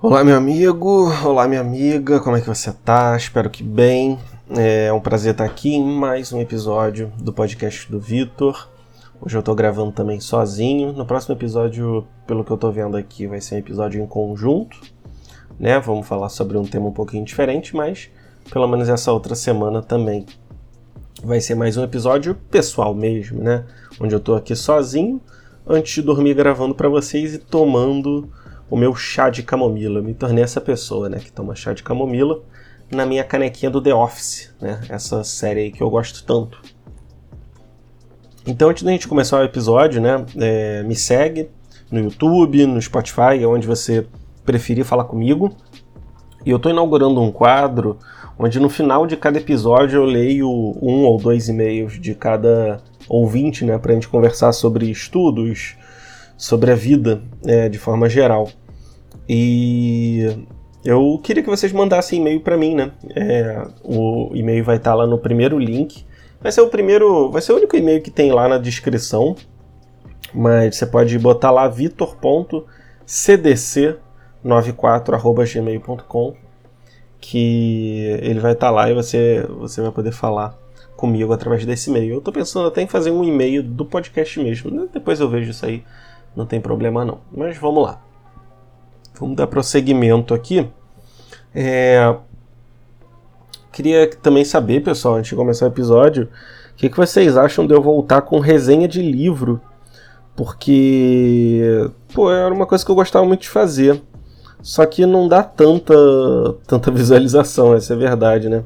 Olá, meu amigo, olá, minha amiga, como é que você tá? Espero que bem. É um prazer estar aqui em mais um episódio do podcast do Vitor. Hoje eu tô gravando também sozinho. No próximo episódio, pelo que eu tô vendo aqui, vai ser um episódio em conjunto, né? Vamos falar sobre um tema um pouquinho diferente, mas pelo menos essa outra semana também vai ser mais um episódio pessoal mesmo, né? Onde eu tô aqui sozinho antes de dormir gravando para vocês e tomando o meu chá de camomila. Eu me tornei essa pessoa, né, que toma chá de camomila na minha canequinha do The Office, né? Essa série aí que eu gosto tanto. Então, antes da gente começar o episódio, né, é, me segue no YouTube, no Spotify, é onde você preferir falar comigo. E eu estou inaugurando um quadro onde no final de cada episódio eu leio um ou dois e-mails de cada ouvinte, né, para a gente conversar sobre estudos, sobre a vida é, de forma geral. E eu queria que vocês mandassem e-mail para mim, né? É, o e-mail vai estar tá lá no primeiro link. Vai ser o primeiro, vai ser o único e-mail que tem lá na descrição. Mas você pode botar lá vitor.cdc94@gmail.com que ele vai estar tá lá e você você vai poder falar comigo através desse e-mail. Eu estou pensando até em fazer um e-mail do podcast mesmo. Depois eu vejo isso aí, não tem problema não. Mas vamos lá. Vamos dar prosseguimento aqui. É... Queria também saber, pessoal, antes de começar o episódio, o que, que vocês acham de eu voltar com resenha de livro? Porque, pô, era uma coisa que eu gostava muito de fazer. Só que não dá tanta, tanta visualização, essa é a verdade, né?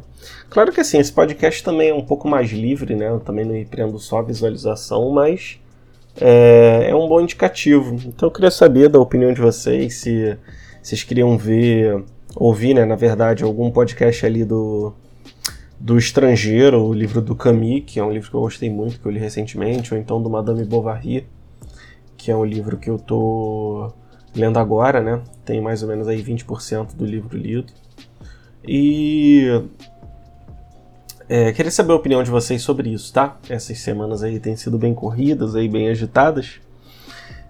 Claro que assim, esse podcast também é um pouco mais livre, né? Eu também não empreendo só visualização, mas é, é um bom indicativo. Então eu queria saber da opinião de vocês, se vocês queriam ver, ouvir, né, na verdade, algum podcast ali do, do Estrangeiro, o livro do Camus, que é um livro que eu gostei muito, que eu li recentemente, ou então do Madame Bovary, que é um livro que eu tô lendo agora, né? Tem mais ou menos aí 20% do livro lido. E é, queria saber a opinião de vocês sobre isso, tá? Essas semanas aí têm sido bem corridas, aí bem agitadas.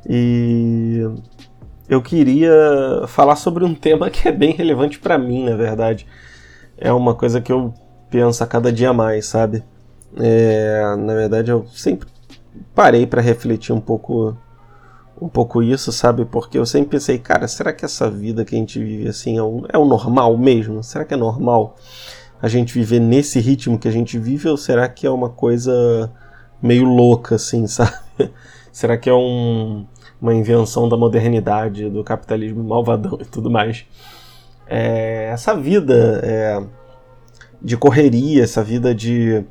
E eu queria falar sobre um tema que é bem relevante para mim, na verdade. É uma coisa que eu penso a cada dia mais, sabe? É, na verdade, eu sempre parei para refletir um pouco um pouco isso, sabe? Porque eu sempre pensei, cara, será que essa vida que a gente vive assim é o, é o normal mesmo? Será que é normal? A gente viver nesse ritmo que a gente vive ou será que é uma coisa meio louca, assim, sabe? será que é um, uma invenção da modernidade, do capitalismo malvadão e tudo mais? É, essa vida é, de correria, essa vida de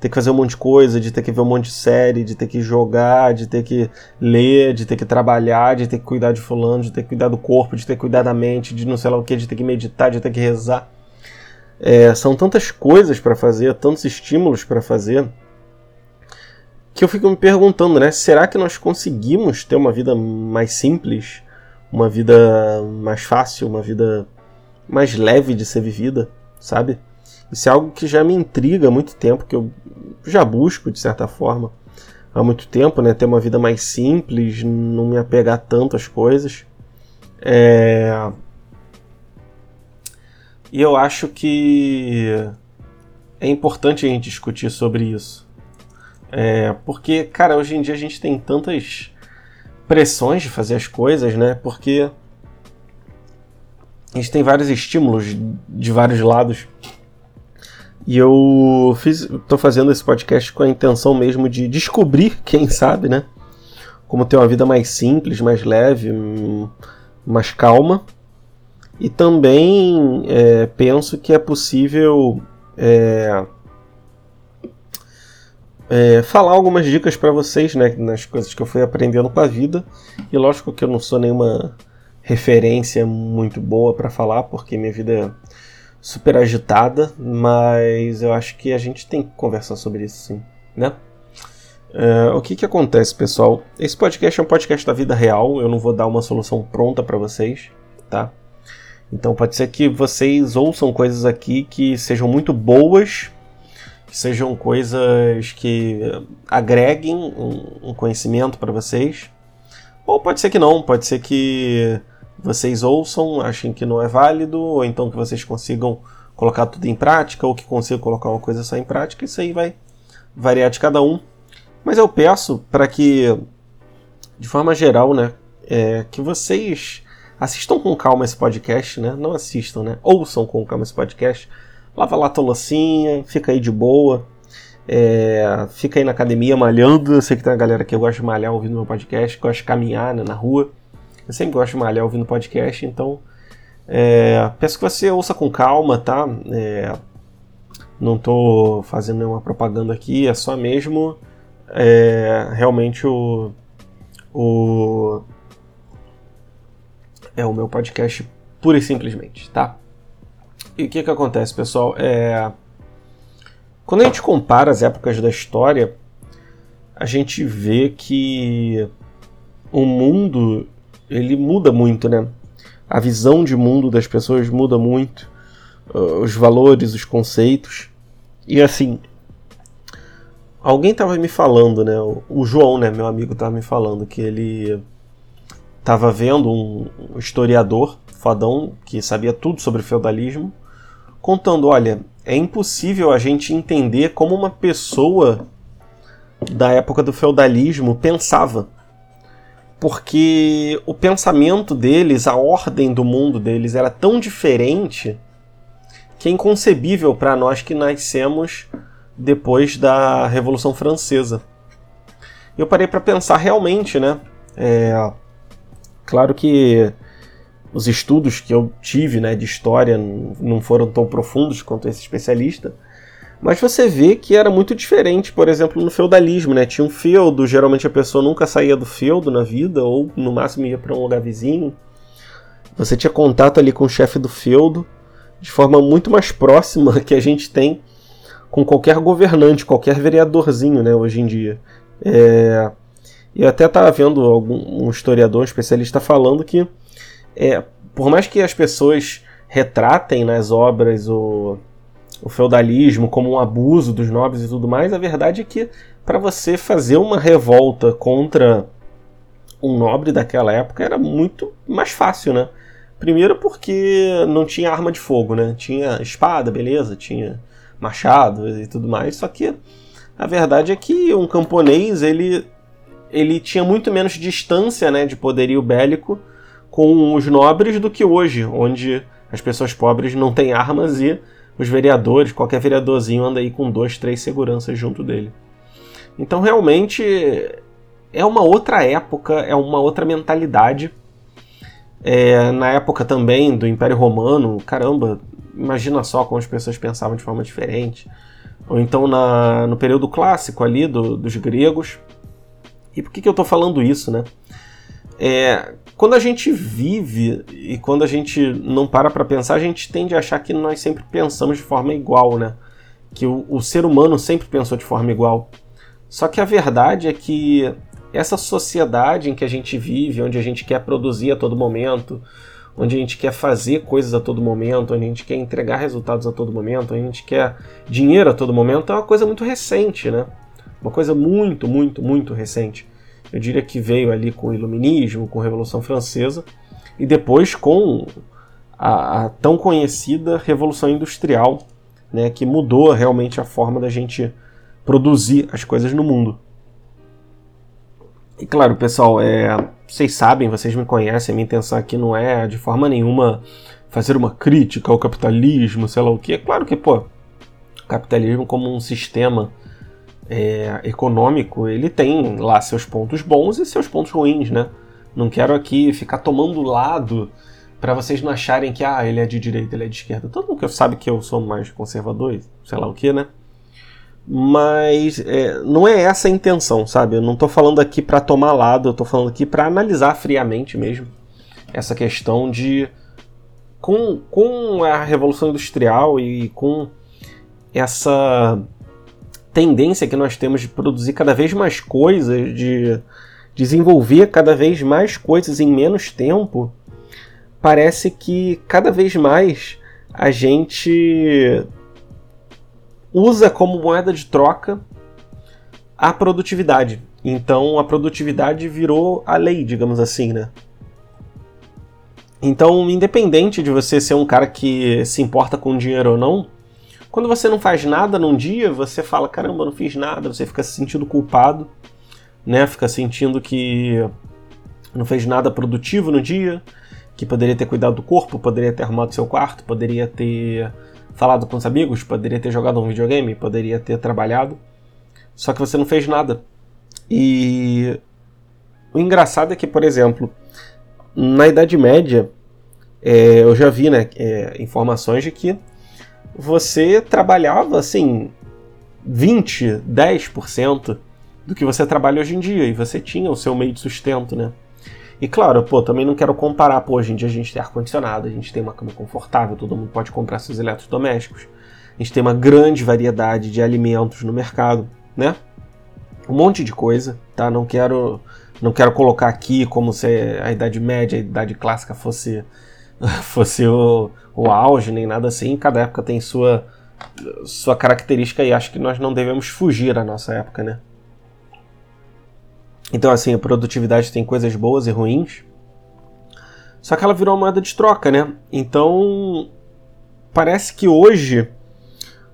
ter que fazer um monte de coisa, de ter que ver um monte de série, de ter que jogar, de ter que ler, de ter que trabalhar, de ter que cuidar de fulano, de ter que cuidar do corpo, de ter que cuidar da mente, de não sei lá o que, de ter que meditar, de ter que rezar. É, são tantas coisas para fazer, tantos estímulos para fazer, que eu fico me perguntando, né? Será que nós conseguimos ter uma vida mais simples, uma vida mais fácil, uma vida mais leve de ser vivida, sabe? Isso é algo que já me intriga há muito tempo, que eu já busco, de certa forma, há muito tempo, né? Ter uma vida mais simples, não me apegar tanto às coisas. É... E eu acho que é importante a gente discutir sobre isso. É, porque, cara, hoje em dia a gente tem tantas pressões de fazer as coisas, né? Porque a gente tem vários estímulos de vários lados. E eu fiz, tô fazendo esse podcast com a intenção mesmo de descobrir, quem sabe, né? Como ter uma vida mais simples, mais leve, mais calma e também é, penso que é possível é, é, falar algumas dicas para vocês, né, nas coisas que eu fui aprendendo com a vida. E lógico que eu não sou nenhuma referência muito boa para falar, porque minha vida é super agitada, mas eu acho que a gente tem que conversar sobre isso sim, né? É, o que que acontece, pessoal? Esse podcast é um podcast da vida real, eu não vou dar uma solução pronta para vocês, tá? Então pode ser que vocês ouçam coisas aqui que sejam muito boas, sejam coisas que agreguem um, conhecimento para vocês. Ou pode ser que não, pode ser que vocês ouçam, achem que não é válido, ou então que vocês consigam colocar tudo em prática, ou que consigam colocar uma coisa só em prática, isso aí vai variar de cada um. Mas eu peço para que, de forma geral, né, é, que vocês assistam com calma esse podcast, né? Não assistam, né? Ouçam com calma esse podcast. Lava lá a loucinha, fica aí de boa. É, fica aí na academia malhando. Eu sei que tem uma galera que gosta de malhar ouvindo meu podcast, gosta de caminhar né, na rua. Eu sempre gosto de malhar ouvindo podcast, então é, peço que você ouça com calma, tá? É, não estou fazendo nenhuma propaganda aqui, é só mesmo é, realmente o, o é o meu podcast pura e simplesmente, tá? E o que que acontece, pessoal? É quando a gente compara as épocas da história, a gente vê que o mundo ele muda muito, né? A visão de mundo das pessoas muda muito, uh, os valores, os conceitos. E assim, alguém estava me falando, né? O João, né, meu amigo, estava me falando que ele estava vendo um historiador fodão que sabia tudo sobre feudalismo, contando, olha, é impossível a gente entender como uma pessoa da época do feudalismo pensava porque o pensamento deles, a ordem do mundo deles era tão diferente que é inconcebível para nós que nascemos depois da Revolução Francesa. Eu parei para pensar realmente, né? É, claro que os estudos que eu tive né, de história não foram tão profundos quanto esse especialista, mas você vê que era muito diferente, por exemplo, no feudalismo, né? Tinha um feudo, geralmente a pessoa nunca saía do feudo na vida, ou no máximo ia para um lugar vizinho. Você tinha contato ali com o chefe do feudo de forma muito mais próxima que a gente tem com qualquer governante, qualquer vereadorzinho, né, hoje em dia. É... Eu até estava vendo algum um historiador, um especialista falando que, é, por mais que as pessoas retratem nas obras o, o feudalismo como um abuso dos nobres e tudo mais, a verdade é que para você fazer uma revolta contra um nobre daquela época era muito mais fácil, né? Primeiro porque não tinha arma de fogo, né? Tinha espada, beleza, tinha machado e tudo mais, só que a verdade é que um camponês, ele ele tinha muito menos distância, né, de poderio bélico com os nobres do que hoje, onde as pessoas pobres não têm armas e os vereadores, qualquer vereadorzinho anda aí com dois, três seguranças junto dele. Então realmente é uma outra época, é uma outra mentalidade. É, na época também do Império Romano, caramba, imagina só como as pessoas pensavam de forma diferente. Ou então na, no período clássico ali do, dos gregos. E por que, que eu estou falando isso, né? É, quando a gente vive e quando a gente não para para pensar, a gente tende a achar que nós sempre pensamos de forma igual, né? Que o, o ser humano sempre pensou de forma igual. Só que a verdade é que essa sociedade em que a gente vive, onde a gente quer produzir a todo momento, onde a gente quer fazer coisas a todo momento, onde a gente quer entregar resultados a todo momento, onde a gente quer dinheiro a todo momento, é uma coisa muito recente, né? Uma coisa muito, muito, muito recente. Eu diria que veio ali com o Iluminismo, com a Revolução Francesa, e depois com a, a tão conhecida Revolução Industrial, né, que mudou realmente a forma da gente produzir as coisas no mundo. E claro, pessoal, é, vocês sabem, vocês me conhecem, a minha intenção aqui não é de forma nenhuma fazer uma crítica ao capitalismo, sei lá o que. É claro que, pô, capitalismo como um sistema é, econômico, ele tem lá seus pontos bons e seus pontos ruins, né? Não quero aqui ficar tomando lado para vocês não acharem que ah, ele é de direita, ele é de esquerda. Todo mundo sabe que eu sou mais conservador, sei lá o que, né? Mas é, não é essa a intenção, sabe? Eu não estou falando aqui para tomar lado, eu estou falando aqui para analisar friamente mesmo essa questão de com, com a revolução industrial e com essa tendência que nós temos de produzir cada vez mais coisas, de desenvolver cada vez mais coisas em menos tempo, parece que cada vez mais a gente usa como moeda de troca a produtividade. Então a produtividade virou a lei, digamos assim, né? Então, independente de você ser um cara que se importa com dinheiro ou não, quando você não faz nada num dia, você fala: caramba, não fiz nada, você fica se sentindo culpado, né? Fica sentindo que não fez nada produtivo no dia, que poderia ter cuidado do corpo, poderia ter arrumado seu quarto, poderia ter falado com os amigos, poderia ter jogado um videogame, poderia ter trabalhado. Só que você não fez nada. E o engraçado é que, por exemplo, na Idade Média, é, eu já vi né, é, informações de que você trabalhava assim 20, 10% do que você trabalha hoje em dia e você tinha o seu meio de sustento, né? E claro, pô, também não quero comparar, pô, hoje em dia a gente tem ar-condicionado, a gente tem uma cama confortável, todo mundo pode comprar seus eletrodomésticos, a gente tem uma grande variedade de alimentos no mercado, né? Um monte de coisa, tá? Não quero não quero colocar aqui como se a Idade Média, a Idade Clássica fosse, fosse o, o auge, nem nada assim. Cada época tem sua, sua característica e acho que nós não devemos fugir da nossa época, né? Então, assim, a produtividade tem coisas boas e ruins. Só que ela virou uma moeda de troca, né? Então, parece que hoje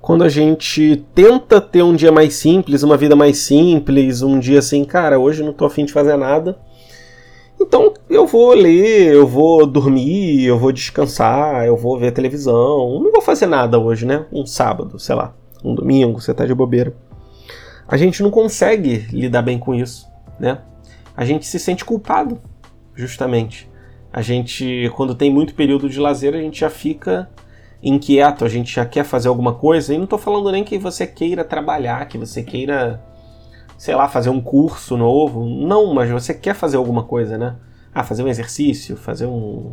quando a gente tenta ter um dia mais simples, uma vida mais simples, um dia assim, cara, hoje não tô afim de fazer nada. Então eu vou ler, eu vou dormir, eu vou descansar, eu vou ver televisão. Não vou fazer nada hoje, né? Um sábado, sei lá, um domingo, você tá de bobeira. A gente não consegue lidar bem com isso, né? A gente se sente culpado, justamente. A gente, quando tem muito período de lazer, a gente já fica inquieto, a gente já quer fazer alguma coisa, e não estou falando nem que você queira trabalhar, que você queira, sei lá, fazer um curso novo. Não, mas você quer fazer alguma coisa, né? Ah, fazer um exercício, fazer um.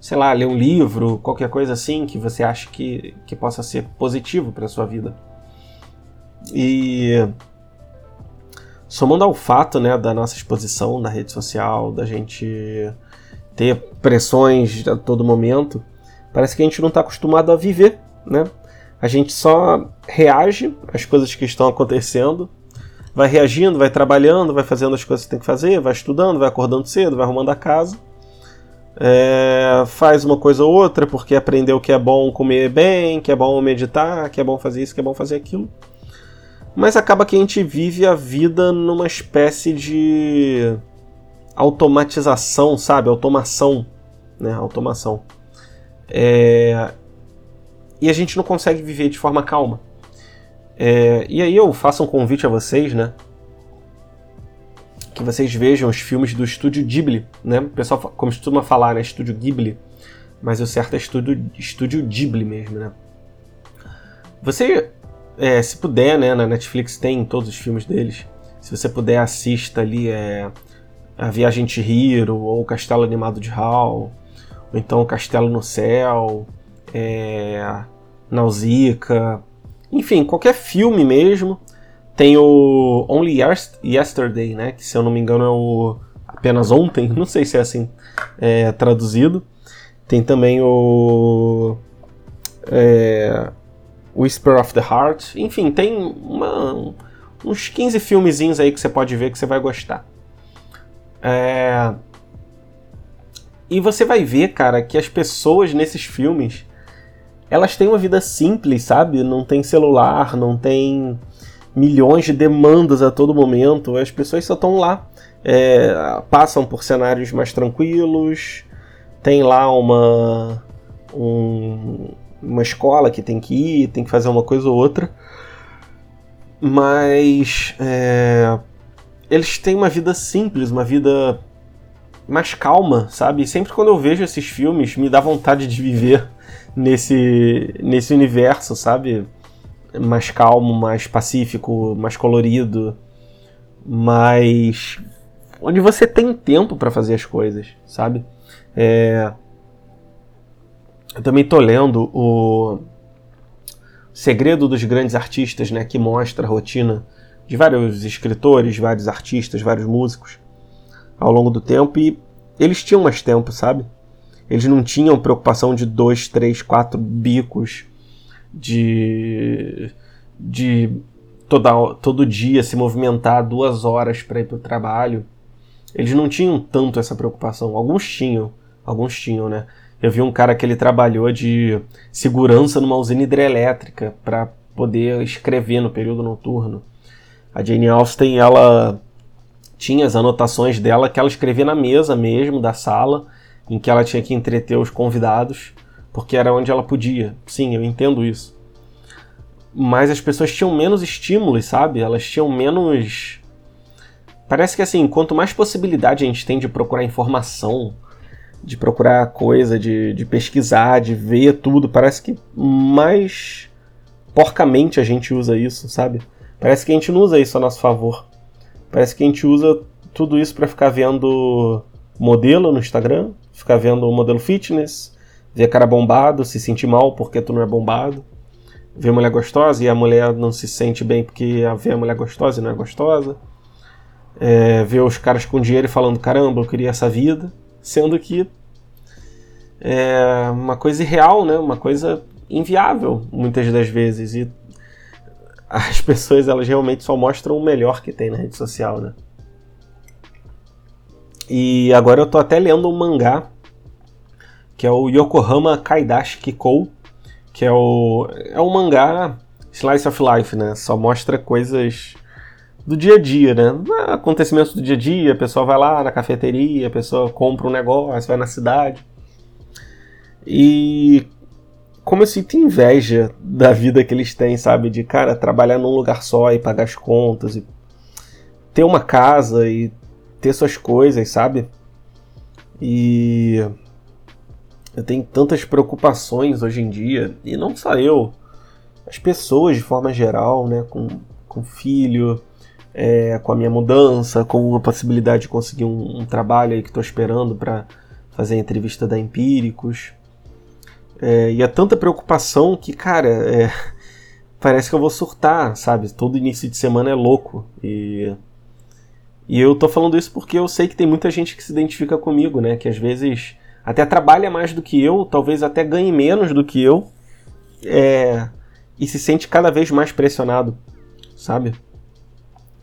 sei lá, ler um livro, qualquer coisa assim que você acha que, que possa ser positivo para sua vida. E. Somando ao fato né, da nossa exposição na rede social, da gente ter pressões a todo momento, Parece que a gente não está acostumado a viver, né? A gente só reage às coisas que estão acontecendo, vai reagindo, vai trabalhando, vai fazendo as coisas que tem que fazer, vai estudando, vai acordando cedo, vai arrumando a casa, é, faz uma coisa ou outra porque aprendeu que é bom comer bem, que é bom meditar, que é bom fazer isso, que é bom fazer aquilo. Mas acaba que a gente vive a vida numa espécie de automatização, sabe? Automação, né? Automação. É, e a gente não consegue viver de forma calma. É, e aí eu faço um convite a vocês, né? Que vocês vejam os filmes do estúdio Ghibli, né? O pessoal costuma falar, né? Estúdio Ghibli, mas o certo é estúdio, estúdio Ghibli mesmo, né? Você, é, se puder, né? Na Netflix tem todos os filmes deles. Se você puder, assista ali é, A Viagem de Hiro ou O Castelo Animado de Hal ou então o Castelo no Céu, é, enfim, qualquer filme mesmo. Tem o Only Yesterday, né? Que se eu não me engano é o apenas ontem, não sei se é assim é, traduzido. Tem também o é, Whisper of the Heart. Enfim, tem uma, uns 15 filmezinhos aí que você pode ver que você vai gostar. É, e você vai ver, cara, que as pessoas nesses filmes elas têm uma vida simples, sabe? Não tem celular, não tem milhões de demandas a todo momento. As pessoas só estão lá, é, passam por cenários mais tranquilos, tem lá uma um, uma escola que tem que ir, tem que fazer uma coisa ou outra, mas é, eles têm uma vida simples, uma vida mais calma, sabe? Sempre quando eu vejo esses filmes, me dá vontade de viver nesse, nesse universo, sabe? Mais calmo, mais pacífico, mais colorido, mais. onde você tem tempo para fazer as coisas, sabe? É... Eu também tô lendo o Segredo dos Grandes Artistas, né? Que mostra a rotina de vários escritores, vários artistas, vários músicos ao longo do tempo e eles tinham mais tempo, sabe? Eles não tinham preocupação de dois, três, quatro bicos de de toda, todo dia se movimentar duas horas para ir para o trabalho. Eles não tinham tanto essa preocupação. Alguns tinham, Alguns tinham, né? Eu vi um cara que ele trabalhou de segurança numa usina hidrelétrica para poder escrever no período noturno. A Jane Austen, ela tinha as anotações dela que ela escrevia na mesa mesmo da sala, em que ela tinha que entreter os convidados, porque era onde ela podia. Sim, eu entendo isso. Mas as pessoas tinham menos estímulos, sabe? Elas tinham menos. Parece que assim, quanto mais possibilidade a gente tem de procurar informação, de procurar coisa, de, de pesquisar, de ver tudo, parece que mais porcamente a gente usa isso, sabe? Parece que a gente não usa isso a nosso favor. Parece que a gente usa tudo isso para ficar vendo modelo no Instagram, ficar vendo o modelo fitness, ver cara bombado, se sentir mal porque tu não é bombado, ver mulher gostosa e a mulher não se sente bem porque vê a mulher gostosa e não é gostosa, é, ver os caras com dinheiro e falando caramba, eu queria essa vida, sendo que é uma coisa irreal, né? Uma coisa inviável muitas das vezes e as pessoas elas realmente só mostram o melhor que tem na rede social, né? E agora eu tô até lendo um mangá que é o Yokohama Kaidashi Kikou, que é o é um mangá slice of life, né? Só mostra coisas do dia a dia, né? Acontecimentos do dia a dia, a pessoa vai lá na cafeteria, a pessoa compra um negócio, vai na cidade. E como eu sinto inveja da vida que eles têm, sabe? De, cara, trabalhar num lugar só e pagar as contas e ter uma casa e ter suas coisas, sabe? E eu tenho tantas preocupações hoje em dia, e não só eu, as pessoas de forma geral, né? Com, com filho, é, com a minha mudança, com a possibilidade de conseguir um, um trabalho aí que estou esperando para fazer a entrevista da Empíricos. É, e é tanta preocupação que, cara, é, parece que eu vou surtar, sabe? Todo início de semana é louco. E, e eu tô falando isso porque eu sei que tem muita gente que se identifica comigo, né? Que às vezes até trabalha mais do que eu, talvez até ganhe menos do que eu, é, e se sente cada vez mais pressionado, sabe?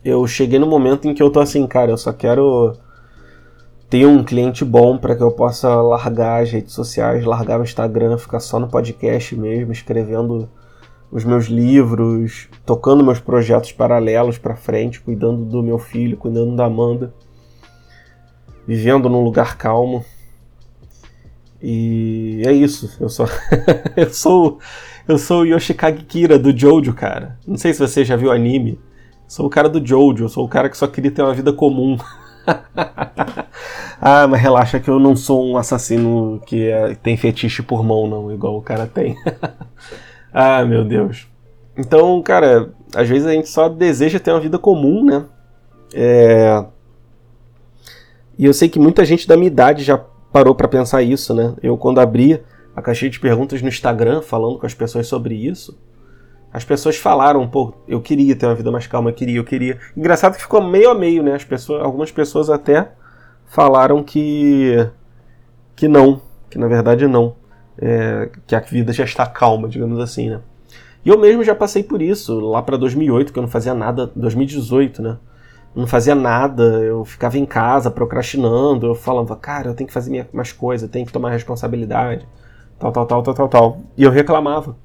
Eu cheguei no momento em que eu tô assim, cara, eu só quero ter um cliente bom para que eu possa largar as redes sociais, largar o Instagram, ficar só no podcast mesmo, escrevendo os meus livros, tocando meus projetos paralelos para frente, cuidando do meu filho, cuidando da Amanda, vivendo num lugar calmo. E é isso. Eu sou eu sou eu sou o Yoshikage Kira do Jojo, cara. Não sei se você já viu anime. Sou o cara do Jojo, sou o cara que só queria ter uma vida comum. ah, mas relaxa que eu não sou um assassino que é, tem fetiche por mão, não, igual o cara tem. ah, meu Deus. Então, cara, às vezes a gente só deseja ter uma vida comum, né? É... E eu sei que muita gente da minha idade já parou para pensar isso, né? Eu, quando abri a caixinha de perguntas no Instagram, falando com as pessoas sobre isso, as pessoas falaram, pô, eu queria ter uma vida mais calma, eu queria, eu queria. Engraçado que ficou meio a meio, né? As pessoas, algumas pessoas até falaram que que não, que na verdade não, é, que a vida já está calma, digamos assim, né? E eu mesmo já passei por isso, lá para 2008, que eu não fazia nada, 2018, né? Eu não fazia nada, eu ficava em casa procrastinando, eu falava, cara, eu tenho que fazer mais coisas, tenho que tomar responsabilidade, tal, tal, tal, tal, tal, tal. E eu reclamava.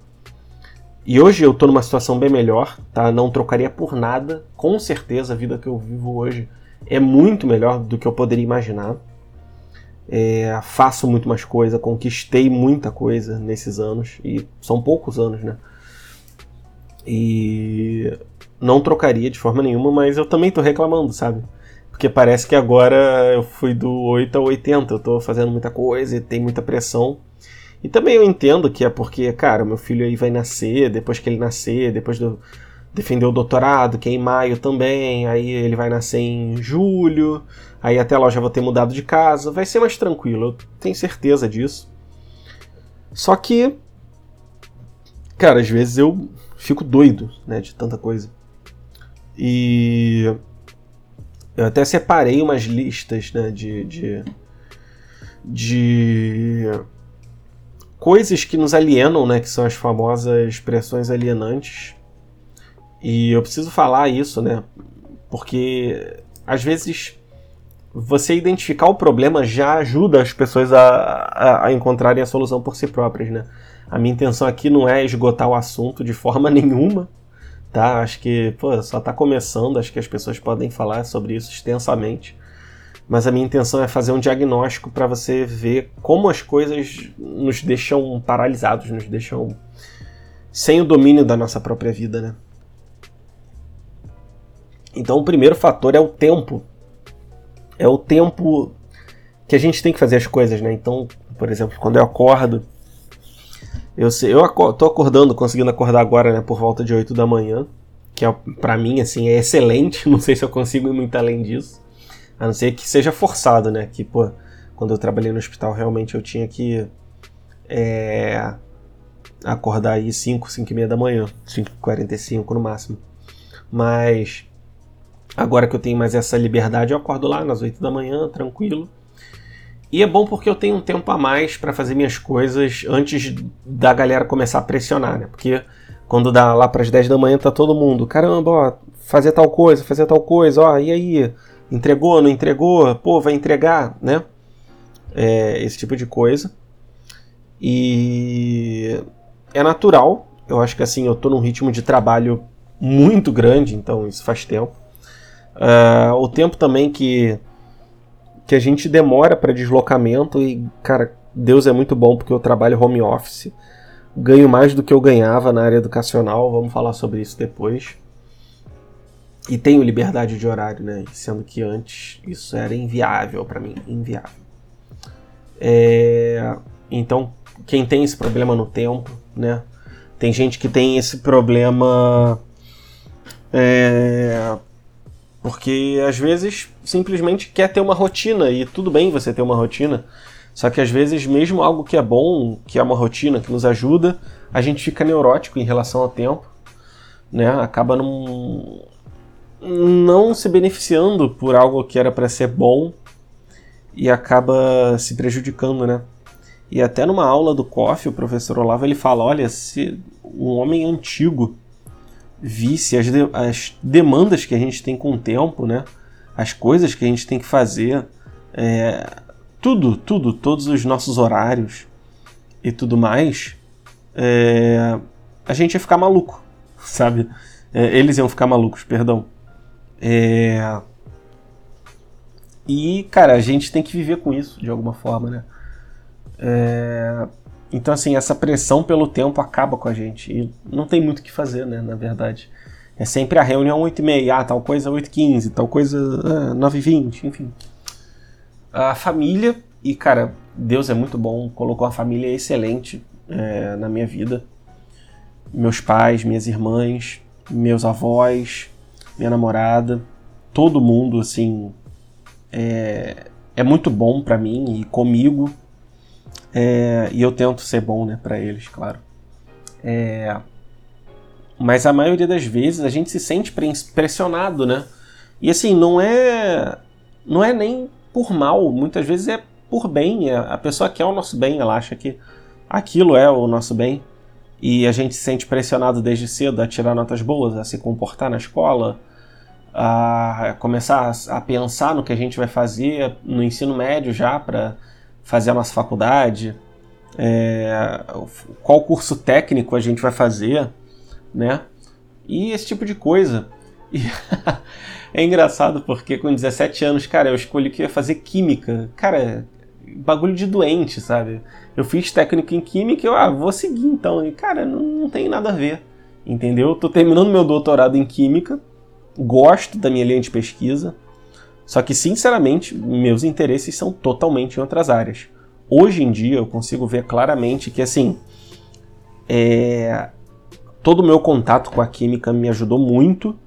E hoje eu tô numa situação bem melhor, tá? Não trocaria por nada. Com certeza a vida que eu vivo hoje é muito melhor do que eu poderia imaginar. É, faço muito mais coisa, conquistei muita coisa nesses anos, e são poucos anos, né? E não trocaria de forma nenhuma, mas eu também tô reclamando, sabe? Porque parece que agora eu fui do 8 a 80, eu tô fazendo muita coisa e tem muita pressão. E também eu entendo que é porque, cara, meu filho aí vai nascer, depois que ele nascer, depois de defender o doutorado, que é em maio também, aí ele vai nascer em julho, aí até lá eu já vou ter mudado de casa, vai ser mais tranquilo, eu tenho certeza disso. Só que, cara, às vezes eu fico doido, né, de tanta coisa. E eu até separei umas listas, né, de, de, de coisas que nos alienam, né, que são as famosas expressões alienantes. E eu preciso falar isso, né, porque às vezes você identificar o problema já ajuda as pessoas a, a, a, encontrarem a solução por si próprias, né? A minha intenção aqui não é esgotar o assunto de forma nenhuma, tá? Acho que pô, só está começando, acho que as pessoas podem falar sobre isso extensamente. Mas a minha intenção é fazer um diagnóstico para você ver como as coisas nos deixam paralisados, nos deixam sem o domínio da nossa própria vida, né? Então, o primeiro fator é o tempo. É o tempo que a gente tem que fazer as coisas, né? Então, por exemplo, quando eu acordo, eu sei, eu tô acordando, conseguindo acordar agora, né, por volta de 8 da manhã, que é para mim assim é excelente, não sei se eu consigo ir muito além disso. A não ser que seja forçado, né? Que, pô, quando eu trabalhei no hospital, realmente eu tinha que é, acordar aí 5, 5 e meia da manhã, 5 45 no máximo. Mas agora que eu tenho mais essa liberdade, eu acordo lá nas 8 da manhã, tranquilo. E é bom porque eu tenho um tempo a mais para fazer minhas coisas antes da galera começar a pressionar, né? Porque quando dá lá para as 10 da manhã tá todo mundo, caramba, ó, fazer tal coisa, fazer tal coisa, ó, e aí? Entregou, não entregou? Pô, vai entregar, né? É, esse tipo de coisa. E é natural. Eu acho que assim, eu tô num ritmo de trabalho muito grande, então isso faz tempo. Uh, o tempo também que, que a gente demora para deslocamento e, cara, Deus é muito bom porque eu trabalho home office. Ganho mais do que eu ganhava na área educacional, vamos falar sobre isso depois. E tenho liberdade de horário, né? Sendo que antes isso era inviável para mim, inviável. É... Então, quem tem esse problema no tempo, né? Tem gente que tem esse problema é, porque às vezes simplesmente quer ter uma rotina e tudo bem você ter uma rotina. Só que às vezes, mesmo algo que é bom, que é uma rotina que nos ajuda, a gente fica neurótico em relação ao tempo, né? Acaba não, não se beneficiando por algo que era para ser bom e acaba se prejudicando, né? E até numa aula do COF, o professor Olavo ele fala: olha, se um homem antigo visse as, de as demandas que a gente tem com o tempo, né? As coisas que a gente tem que fazer, é, tudo, tudo, todos os nossos horários e tudo mais, é, a gente ia ficar maluco, sabe? É, eles iam ficar malucos, perdão. É... E, cara, a gente tem que viver com isso de alguma forma, né? É... Então, assim, essa pressão pelo tempo acaba com a gente. E não tem muito o que fazer, né? Na verdade. É sempre a reunião 8h30, ah, tal coisa 8h15, tal coisa ah, 9h20, enfim. A família, e cara, Deus é muito bom, colocou a família excelente é, na minha vida. Meus pais, minhas irmãs, meus avós, minha namorada, todo mundo, assim, é, é muito bom para mim e comigo é, e eu tento ser bom, né, para eles, claro. É, mas a maioria das vezes a gente se sente pressionado, né? E assim, não é não é nem por mal, muitas vezes é por bem. É, a pessoa quer o nosso bem, ela acha que aquilo é o nosso bem. E a gente se sente pressionado desde cedo a tirar notas boas, a se comportar na escola, a começar a pensar no que a gente vai fazer no ensino médio já para fazer a nossa faculdade, é, qual curso técnico a gente vai fazer, né? E esse tipo de coisa. E é engraçado porque com 17 anos, cara, eu escolhi que ia fazer química. Cara, bagulho de doente, sabe? Eu fiz técnico em química e eu, ah, vou seguir então. E, cara, não, não tem nada a ver, entendeu? tô terminando meu doutorado em química, gosto da minha linha de pesquisa, só que, sinceramente, meus interesses são totalmente em outras áreas. Hoje em dia, eu consigo ver claramente que, assim, é... todo o meu contato com a química me ajudou muito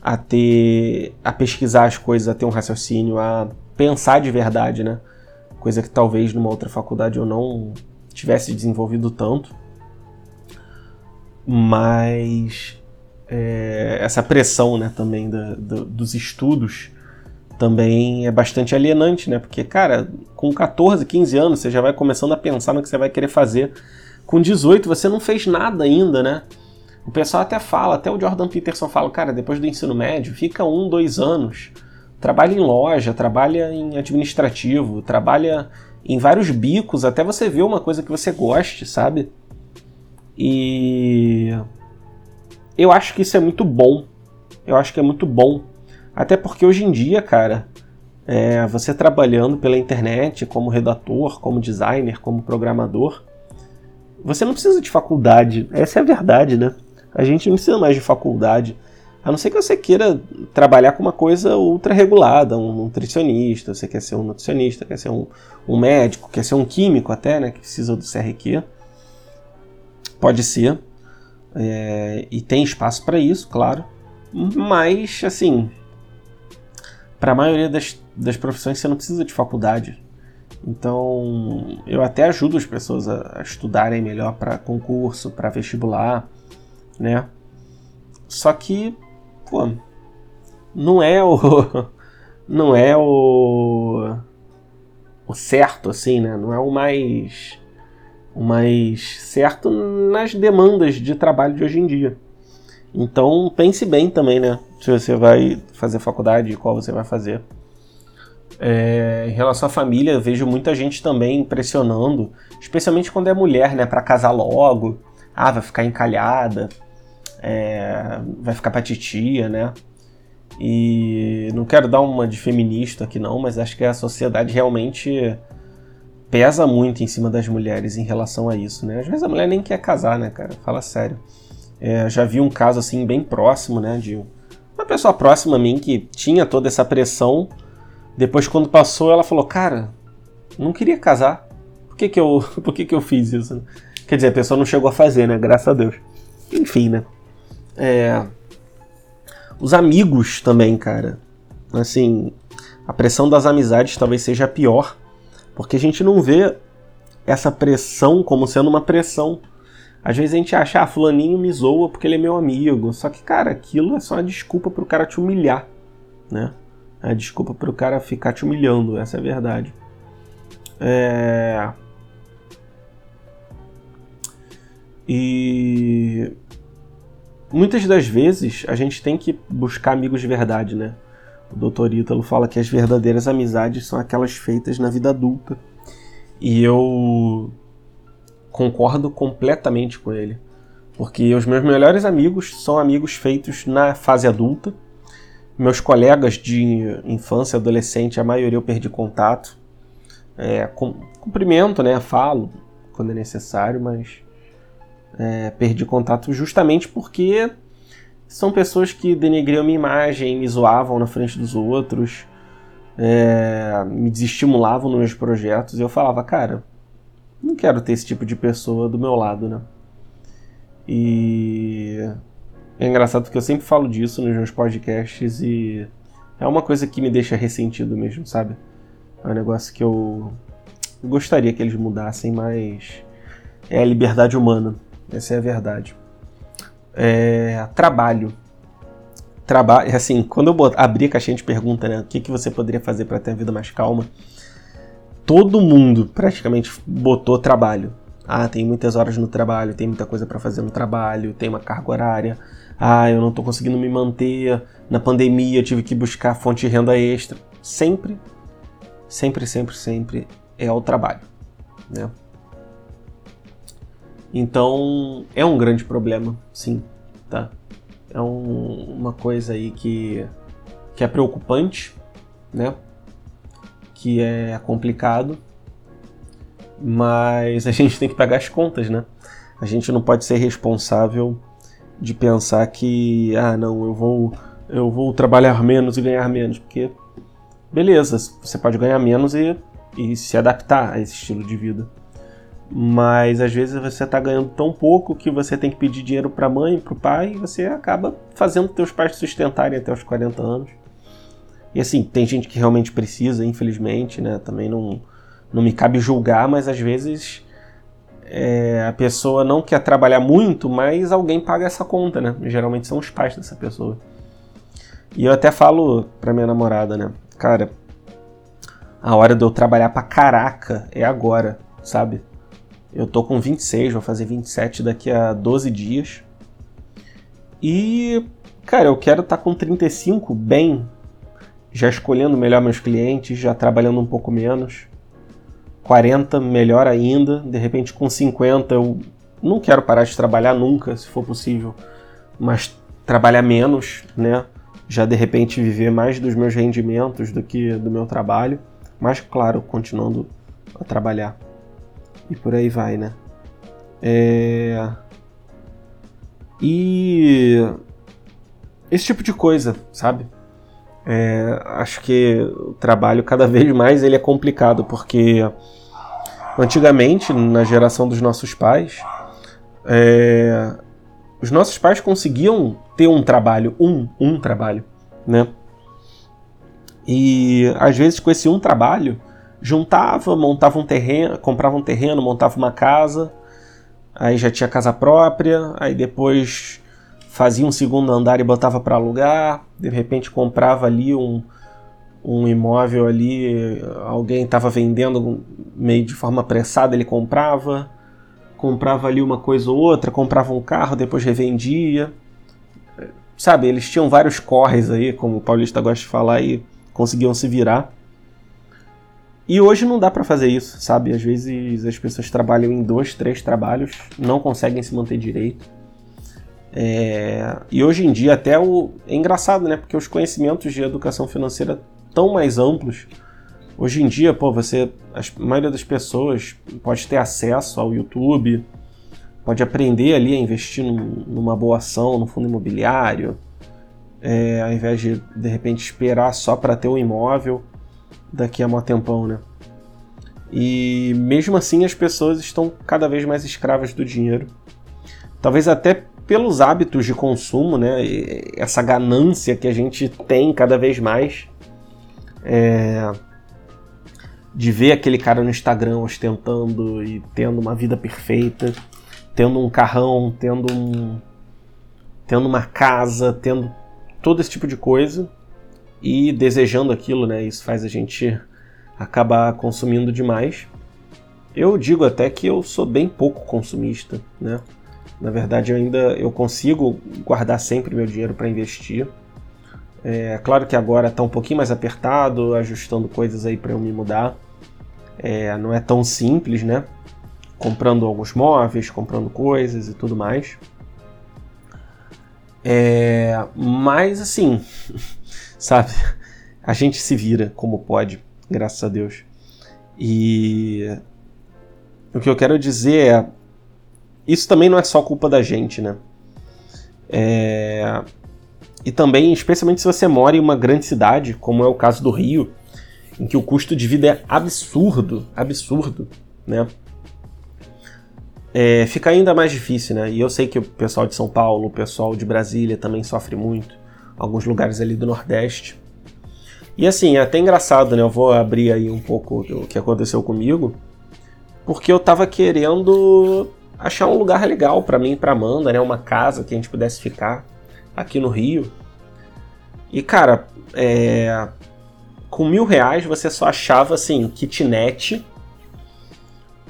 a ter, a pesquisar as coisas, a ter um raciocínio, a pensar de verdade, né? Coisa que talvez numa outra faculdade eu não tivesse desenvolvido tanto. Mas é, essa pressão, né, também da, da, dos estudos também é bastante alienante, né? Porque, cara, com 14, 15 anos você já vai começando a pensar no que você vai querer fazer. Com 18 você não fez nada ainda, né? O pessoal até fala, até o Jordan Peterson fala, cara, depois do ensino médio, fica um, dois anos trabalha em loja, trabalha em administrativo, trabalha em vários bicos até você ver uma coisa que você goste, sabe? E eu acho que isso é muito bom. Eu acho que é muito bom. Até porque hoje em dia, cara, é, você trabalhando pela internet como redator, como designer, como programador, você não precisa de faculdade. Essa é a verdade, né? A gente não precisa mais de faculdade. A não ser que você queira trabalhar com uma coisa ultra regulada, um nutricionista, você quer ser um nutricionista, quer ser um, um médico, quer ser um químico até, né, que precisa do CRQ. Pode ser. É, e tem espaço para isso, claro. Mas, assim, para a maioria das, das profissões você não precisa de faculdade. Então, eu até ajudo as pessoas a, a estudarem melhor para concurso, para vestibular, né? Só que pô, não é o. Não é o. O certo, assim, né? Não é o mais. O mais certo nas demandas de trabalho de hoje em dia. Então pense bem também, né? Se você vai fazer faculdade qual você vai fazer. É, em relação à família, vejo muita gente também pressionando, especialmente quando é mulher, né? Para casar logo. Ah, vai ficar encalhada é, vai ficar pra titia, né? E não quero dar uma de feminista aqui não, mas acho que a sociedade realmente pesa muito em cima das mulheres em relação a isso, né? Às vezes a mulher nem quer casar, né, cara? Fala sério. É, já vi um caso assim bem próximo, né, de uma pessoa próxima a mim que tinha toda essa pressão. Depois quando passou, ela falou: "Cara, não queria casar. Por que que eu, por que que eu fiz isso?" Quer dizer, a pessoa não chegou a fazer, né? Graças a Deus. Enfim, né? É, os amigos também, cara. Assim, a pressão das amizades talvez seja pior, porque a gente não vê essa pressão como sendo uma pressão. Às vezes a gente acha, ah, fulaninho me zoa porque ele é meu amigo. Só que, cara, aquilo é só uma desculpa pro cara te humilhar, né? É desculpa pro cara ficar te humilhando, essa é a verdade. É... E muitas das vezes a gente tem que buscar amigos de verdade, né? O Dr. Ítalo fala que as verdadeiras amizades são aquelas feitas na vida adulta. E eu concordo completamente com ele. Porque os meus melhores amigos são amigos feitos na fase adulta. Meus colegas de infância, adolescente, a maioria eu perdi contato. É, cumprimento, né? Falo quando é necessário, mas é, perdi contato justamente porque são pessoas que denegriam minha imagem, me zoavam na frente dos outros, é, me desestimulavam nos meus projetos. E eu falava, cara, não quero ter esse tipo de pessoa do meu lado, né? E é engraçado porque eu sempre falo disso nos meus podcasts e é uma coisa que me deixa ressentido mesmo, sabe? É um negócio que eu gostaria que eles mudassem, mas é a liberdade humana. Essa é a verdade. É, trabalho. Trabalho, assim, quando eu abri a caixinha de pergunta, né, o que, que você poderia fazer para ter a vida mais calma, todo mundo praticamente botou trabalho. Ah, tem muitas horas no trabalho, tem muita coisa para fazer no trabalho, tem uma carga horária. Ah, eu não estou conseguindo me manter. Na pandemia eu tive que buscar fonte de renda extra. Sempre, sempre, sempre, sempre é o trabalho, né? Então é um grande problema, sim, tá? É um, uma coisa aí que, que é preocupante, né? Que é complicado, mas a gente tem que pagar as contas, né? A gente não pode ser responsável de pensar que, ah, não, eu vou, eu vou trabalhar menos e ganhar menos, porque beleza, você pode ganhar menos e, e se adaptar a esse estilo de vida mas às vezes você está ganhando tão pouco que você tem que pedir dinheiro para a mãe, para o pai, e você acaba fazendo teus pais sustentarem até os 40 anos. E assim, tem gente que realmente precisa, infelizmente, né? Também não, não me cabe julgar, mas às vezes é, a pessoa não quer trabalhar muito, mas alguém paga essa conta, né? Geralmente são os pais dessa pessoa. E eu até falo pra minha namorada, né? Cara, a hora de eu trabalhar pra caraca é agora, sabe? Eu tô com 26, vou fazer 27 daqui a 12 dias. E, cara, eu quero estar tá com 35 bem, já escolhendo melhor meus clientes, já trabalhando um pouco menos. 40, melhor ainda. De repente, com 50, eu não quero parar de trabalhar nunca, se for possível, mas trabalhar menos, né? Já de repente viver mais dos meus rendimentos do que do meu trabalho, mas claro, continuando a trabalhar. E por aí vai, né? É... E esse tipo de coisa, sabe? É, acho que o trabalho cada vez mais ele é complicado porque antigamente na geração dos nossos pais é, os nossos pais conseguiam ter um trabalho um um trabalho né? E às vezes com esse um trabalho juntava montava um terreno comprava um terreno montava uma casa aí já tinha casa própria aí depois fazia um segundo andar e botava para alugar, de repente comprava ali um, um imóvel ali, alguém estava vendendo meio de forma apressada, ele comprava, comprava ali uma coisa ou outra, comprava um carro, depois revendia. Sabe, eles tinham vários corres aí, como o Paulista gosta de falar, e conseguiam se virar. E hoje não dá para fazer isso, sabe? Às vezes as pessoas trabalham em dois, três trabalhos, não conseguem se manter direito. É, e hoje em dia até o é engraçado, né? Porque os conhecimentos de educação financeira tão mais amplos. Hoje em dia, pô, você, a maioria das pessoas pode ter acesso ao YouTube, pode aprender ali a investir num, numa boa ação, no fundo imobiliário, é, ao invés de de repente esperar só para ter o um imóvel daqui a um tempão, né? E mesmo assim as pessoas estão cada vez mais escravas do dinheiro. Talvez até pelos hábitos de consumo, né? Essa ganância que a gente tem cada vez mais. É, de ver aquele cara no Instagram ostentando e tendo uma vida perfeita, tendo um carrão, tendo um, tendo uma casa, tendo todo esse tipo de coisa e desejando aquilo, né? Isso faz a gente acabar consumindo demais. Eu digo até que eu sou bem pouco consumista, né? Na verdade, eu ainda eu consigo guardar sempre meu dinheiro para investir. É claro que agora está um pouquinho mais apertado, ajustando coisas aí para eu me mudar. É, não é tão simples, né? Comprando alguns móveis, comprando coisas e tudo mais. É, mas assim, sabe? A gente se vira como pode, graças a Deus. E o que eu quero dizer é isso também não é só culpa da gente, né? É... E também, especialmente se você mora em uma grande cidade, como é o caso do Rio, em que o custo de vida é absurdo, absurdo, né? É, fica ainda mais difícil, né? E eu sei que o pessoal de São Paulo, o pessoal de Brasília também sofre muito, alguns lugares ali do Nordeste. E assim, é até engraçado, né? Eu vou abrir aí um pouco o que aconteceu comigo, porque eu tava querendo achar um lugar legal para mim e para Amanda, né? Uma casa que a gente pudesse ficar aqui no Rio. E cara, é... com mil reais você só achava assim kitnet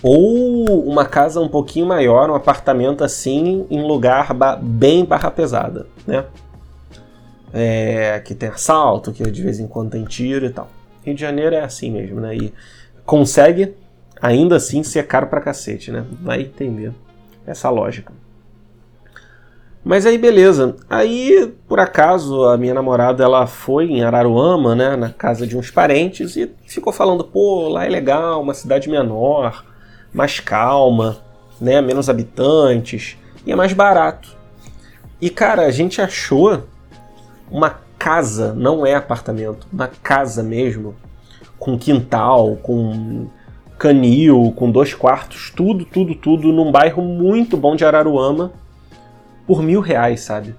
ou uma casa um pouquinho maior, um apartamento assim em lugar ba bem barra pesada, né? É... que tem assalto, que de vez em quando tem tiro e tal. Rio de Janeiro é assim mesmo, né? E consegue ainda assim ser caro pra cacete, né? Vai entender essa lógica. Mas aí beleza. Aí, por acaso, a minha namorada ela foi em Araruama, né, na casa de uns parentes e ficou falando, pô, lá é legal, uma cidade menor, mais calma, né, menos habitantes e é mais barato. E cara, a gente achou uma casa, não é apartamento, uma casa mesmo, com quintal, com canil, com dois quartos, tudo, tudo, tudo, num bairro muito bom de Araruama, por mil reais, sabe?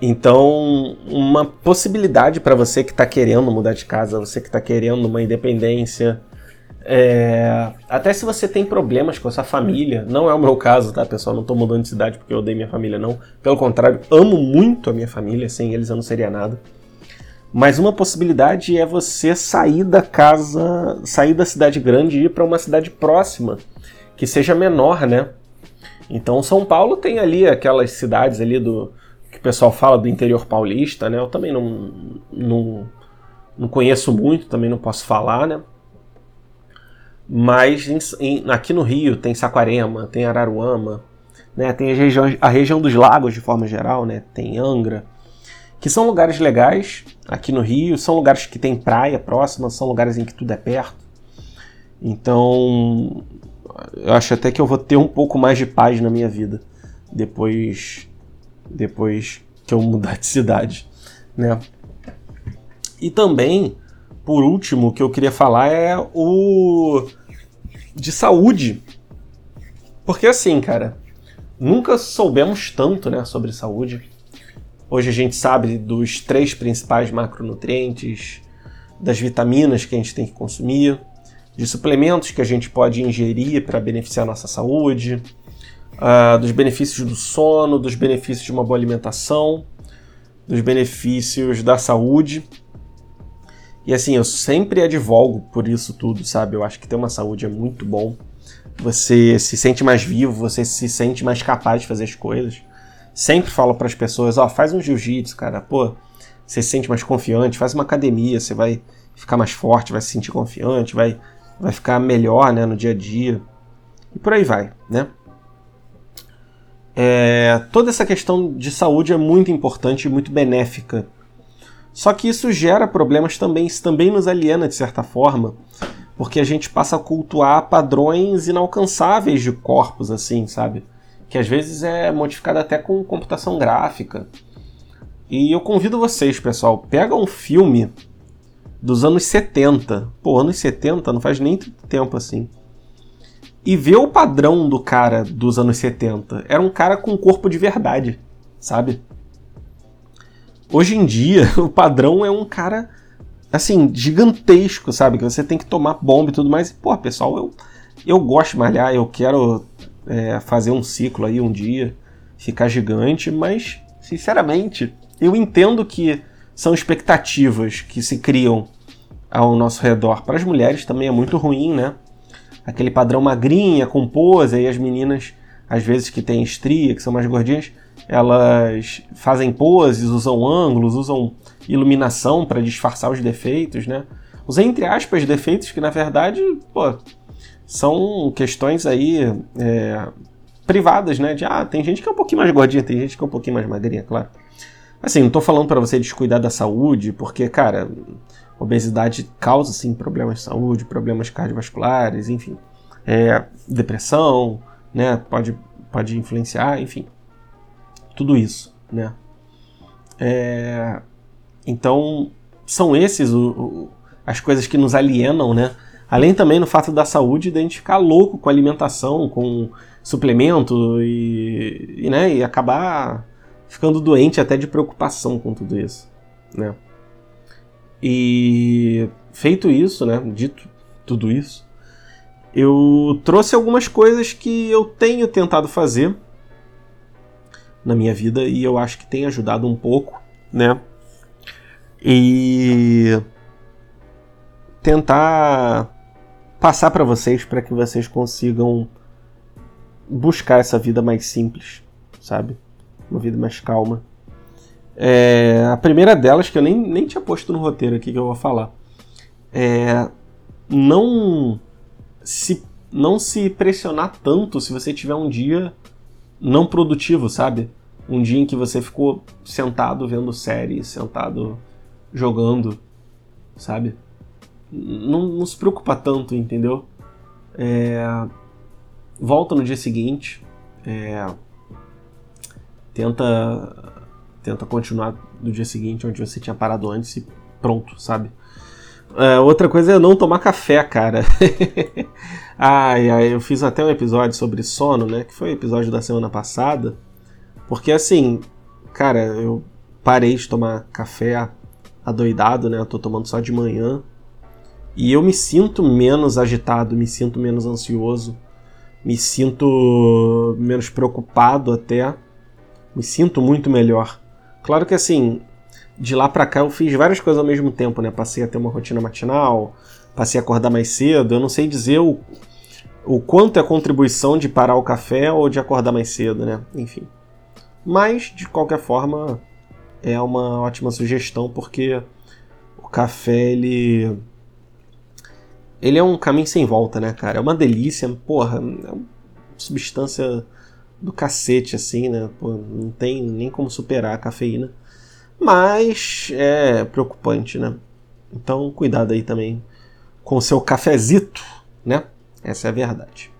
Então, uma possibilidade para você que está querendo mudar de casa, você que está querendo uma independência, é... até se você tem problemas com a sua família, não é o meu caso, tá, pessoal? Não estou mudando de cidade porque eu odeio minha família, não. Pelo contrário, amo muito a minha família, sem eles eu não seria nada. Mas uma possibilidade é você sair da casa, sair da cidade grande e ir para uma cidade próxima, que seja menor, né? Então São Paulo tem ali aquelas cidades ali do que o pessoal fala do interior paulista, né? Eu também não, não, não conheço muito, também não posso falar, né? Mas em, em, aqui no Rio tem Saquarema, tem Araruama, né? Tem a região, a região dos lagos de forma geral, né? Tem Angra, que são lugares legais aqui no Rio, são lugares que tem praia próxima, são lugares em que tudo é perto. Então, eu acho até que eu vou ter um pouco mais de paz na minha vida depois depois que eu mudar de cidade, né? E também, por último, o que eu queria falar é o de saúde. Porque assim, cara, nunca soubemos tanto, né, sobre saúde. Hoje a gente sabe dos três principais macronutrientes, das vitaminas que a gente tem que consumir, de suplementos que a gente pode ingerir para beneficiar a nossa saúde, uh, dos benefícios do sono, dos benefícios de uma boa alimentação, dos benefícios da saúde. E assim, eu sempre advogo por isso tudo, sabe? Eu acho que ter uma saúde é muito bom. Você se sente mais vivo, você se sente mais capaz de fazer as coisas. Sempre falo para as pessoas, ó, oh, faz um jiu-jitsu, cara. Pô, você se sente mais confiante, faz uma academia, você vai ficar mais forte, vai se sentir confiante, vai vai ficar melhor, né, no dia a dia. E por aí vai, né? É, toda essa questão de saúde é muito importante e muito benéfica. Só que isso gera problemas também, isso também nos aliena de certa forma, porque a gente passa a cultuar padrões inalcançáveis de corpos, assim, sabe? Que às vezes é modificado até com computação gráfica. E eu convido vocês, pessoal, pega um filme dos anos 70. Pô, anos 70 não faz nem tempo assim e ver o padrão do cara dos anos 70. Era um cara com corpo de verdade, sabe? Hoje em dia, o padrão é um cara, assim, gigantesco, sabe? Que você tem que tomar bomba e tudo mais. E, pô, pessoal, eu, eu gosto de malhar, eu quero é, fazer um ciclo aí um dia, ficar gigante, mas, sinceramente, eu entendo que são expectativas que se criam ao nosso redor. Para as mulheres também é muito ruim, né? aquele padrão magrinha, com pose, e as meninas, às vezes que têm estria, que são mais gordinhas, elas fazem poses, usam ângulos, usam iluminação para disfarçar os defeitos, né? Os entre aspas defeitos que na verdade, pô, são questões aí é, privadas, né? De ah, tem gente que é um pouquinho mais gordinha, tem gente que é um pouquinho mais magrinha, claro. Assim, não tô falando para você descuidar da saúde, porque, cara, obesidade causa sim problemas de saúde, problemas cardiovasculares, enfim, é, depressão, né? Pode, pode influenciar, enfim, tudo isso, né? É, então são esses o, o, as coisas que nos alienam, né? Além também no fato da saúde, de a gente ficar louco com alimentação, com suplemento e, e, né, e acabar ficando doente até de preocupação com tudo isso, né? E feito isso, né, dito tudo isso, eu trouxe algumas coisas que eu tenho tentado fazer na minha vida e eu acho que tem ajudado um pouco, né? E tentar passar para vocês para que vocês consigam buscar essa vida mais simples, sabe? Uma vida mais calma. É, a primeira delas, que eu nem, nem tinha posto no roteiro aqui que eu vou falar, é não se, não se pressionar tanto se você tiver um dia não produtivo, sabe? Um dia em que você ficou sentado vendo série, sentado jogando, sabe? Não, não se preocupa tanto, entendeu? É, volta no dia seguinte, é, tenta tenta continuar do dia seguinte onde você tinha parado antes e pronto, sabe? É, outra coisa é não tomar café, cara. ai, ai, eu fiz até um episódio sobre sono, né? Que foi o episódio da semana passada. Porque assim, cara, eu parei de tomar café adoidado, né? Eu tô tomando só de manhã. E eu me sinto menos agitado, me sinto menos ansioso, me sinto menos preocupado até. Me sinto muito melhor. Claro que assim, de lá para cá eu fiz várias coisas ao mesmo tempo, né? Passei a ter uma rotina matinal, passei a acordar mais cedo. Eu não sei dizer o, o quanto é a contribuição de parar o café ou de acordar mais cedo, né? Enfim. Mas, de qualquer forma, é uma ótima sugestão porque o café, ele. Ele é um caminho sem volta, né, cara? É uma delícia, porra, é uma substância do cacete, assim, né? Pô, não tem nem como superar a cafeína. Mas é preocupante, né? Então, cuidado aí também com o seu cafezito, né? Essa é a verdade.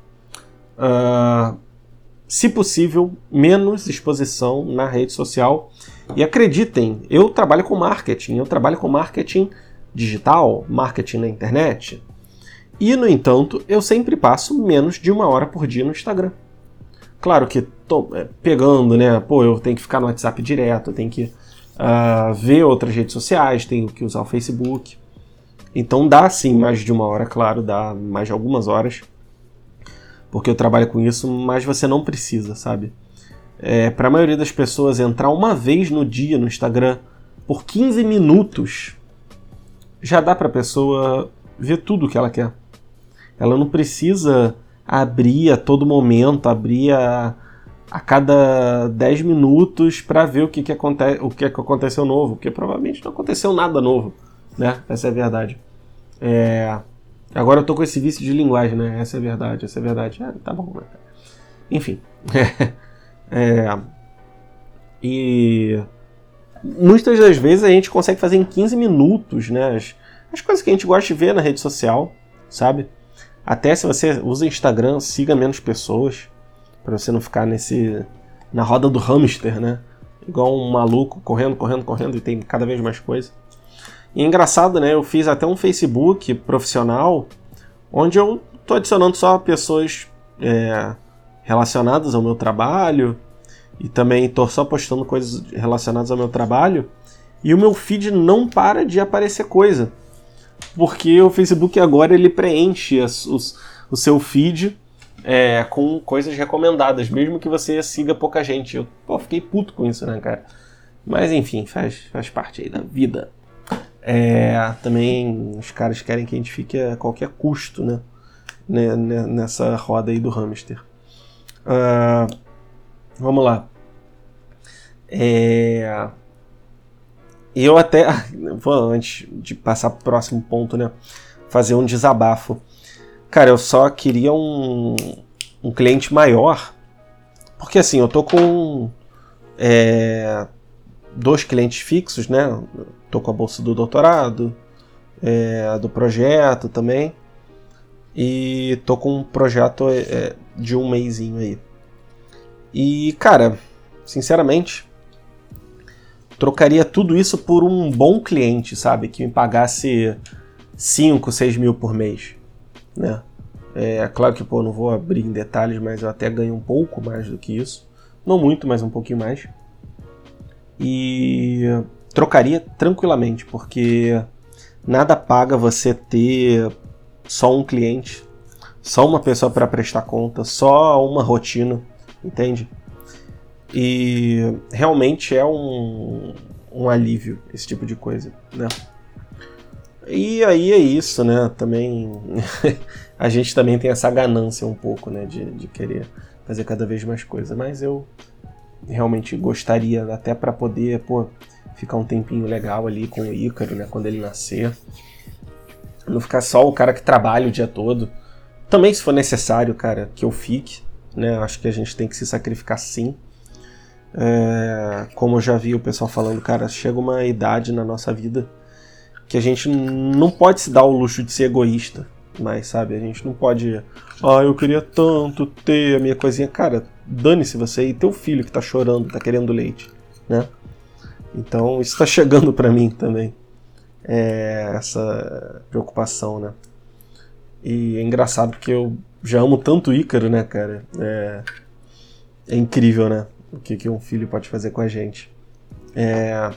Uh, se possível, menos exposição na rede social. E acreditem, eu trabalho com marketing, eu trabalho com marketing digital, marketing na internet. E, no entanto, eu sempre passo menos de uma hora por dia no Instagram. Claro que tô é, pegando, né? Pô, eu tenho que ficar no WhatsApp direto, eu tenho que uh, ver outras redes sociais, tenho que usar o Facebook. Então dá sim mais de uma hora, claro, dá mais de algumas horas, porque eu trabalho com isso, mas você não precisa, sabe? É, Para a maioria das pessoas, entrar uma vez no dia no Instagram por 15 minutos já dá para a pessoa ver tudo o que ela quer. Ela não precisa abrir a todo momento, abrir a, a cada 10 minutos para ver o que, que, aconte o que, que aconteceu novo, porque provavelmente não aconteceu nada novo, né? Essa é a verdade. É... Agora eu tô com esse vício de linguagem, né? Essa é a verdade, essa é a verdade. É, tá bom, né? Enfim. é... E muitas das vezes a gente consegue fazer em 15 minutos, né? As, as coisas que a gente gosta de ver na rede social, sabe? Até se você usa Instagram, siga menos pessoas, para você não ficar nesse na roda do hamster, né? Igual um maluco correndo, correndo, correndo e tem cada vez mais coisa. E é engraçado, né? Eu fiz até um Facebook profissional onde eu tô adicionando só pessoas é, relacionadas ao meu trabalho e também tô só postando coisas relacionadas ao meu trabalho e o meu feed não para de aparecer coisa porque o Facebook agora ele preenche as, os, o seu feed é, com coisas recomendadas, mesmo que você siga pouca gente. Eu pô, fiquei puto com isso, né, cara? Mas enfim, faz, faz parte aí da vida. É, também os caras querem que a gente fique a qualquer custo, né? Nessa roda aí do hamster. Uh, vamos lá. É, eu até, vou antes de passar para o próximo ponto, né? Fazer um desabafo. Cara, eu só queria um, um cliente maior, porque assim, eu tô com é, dois clientes fixos, né? Tô com a bolsa do doutorado, é, do projeto também, e tô com um projeto é, de um mêsinho aí. E, cara, sinceramente, trocaria tudo isso por um bom cliente, sabe? Que me pagasse 5, 6 mil por mês, né? É claro que, pô, não vou abrir em detalhes, mas eu até ganho um pouco mais do que isso. Não muito, mas um pouquinho mais. E trocaria tranquilamente, porque nada paga você ter só um cliente, só uma pessoa para prestar conta, só uma rotina, entende? E realmente é um, um alívio esse tipo de coisa, né? E aí é isso, né? Também a gente também tem essa ganância um pouco, né? De, de querer fazer cada vez mais coisa. Mas eu realmente gostaria, até para poder, pô, ficar um tempinho legal ali com o Ícaro, né? Quando ele nascer. Não ficar só o cara que trabalha o dia todo. Também, se for necessário, cara, que eu fique, né? Acho que a gente tem que se sacrificar sim é, como eu já vi o pessoal falando, cara, chega uma idade na nossa vida que a gente não pode se dar o luxo de ser egoísta, mas sabe, a gente não pode, ah, eu queria tanto ter a minha coisinha, cara, dane-se você e teu filho que tá chorando, tá querendo leite, né? Então isso tá chegando para mim também, é, essa preocupação, né? E é engraçado porque eu já amo tanto o Ícaro, né, cara? É, é incrível, né? O que, que um filho pode fazer com a gente. É...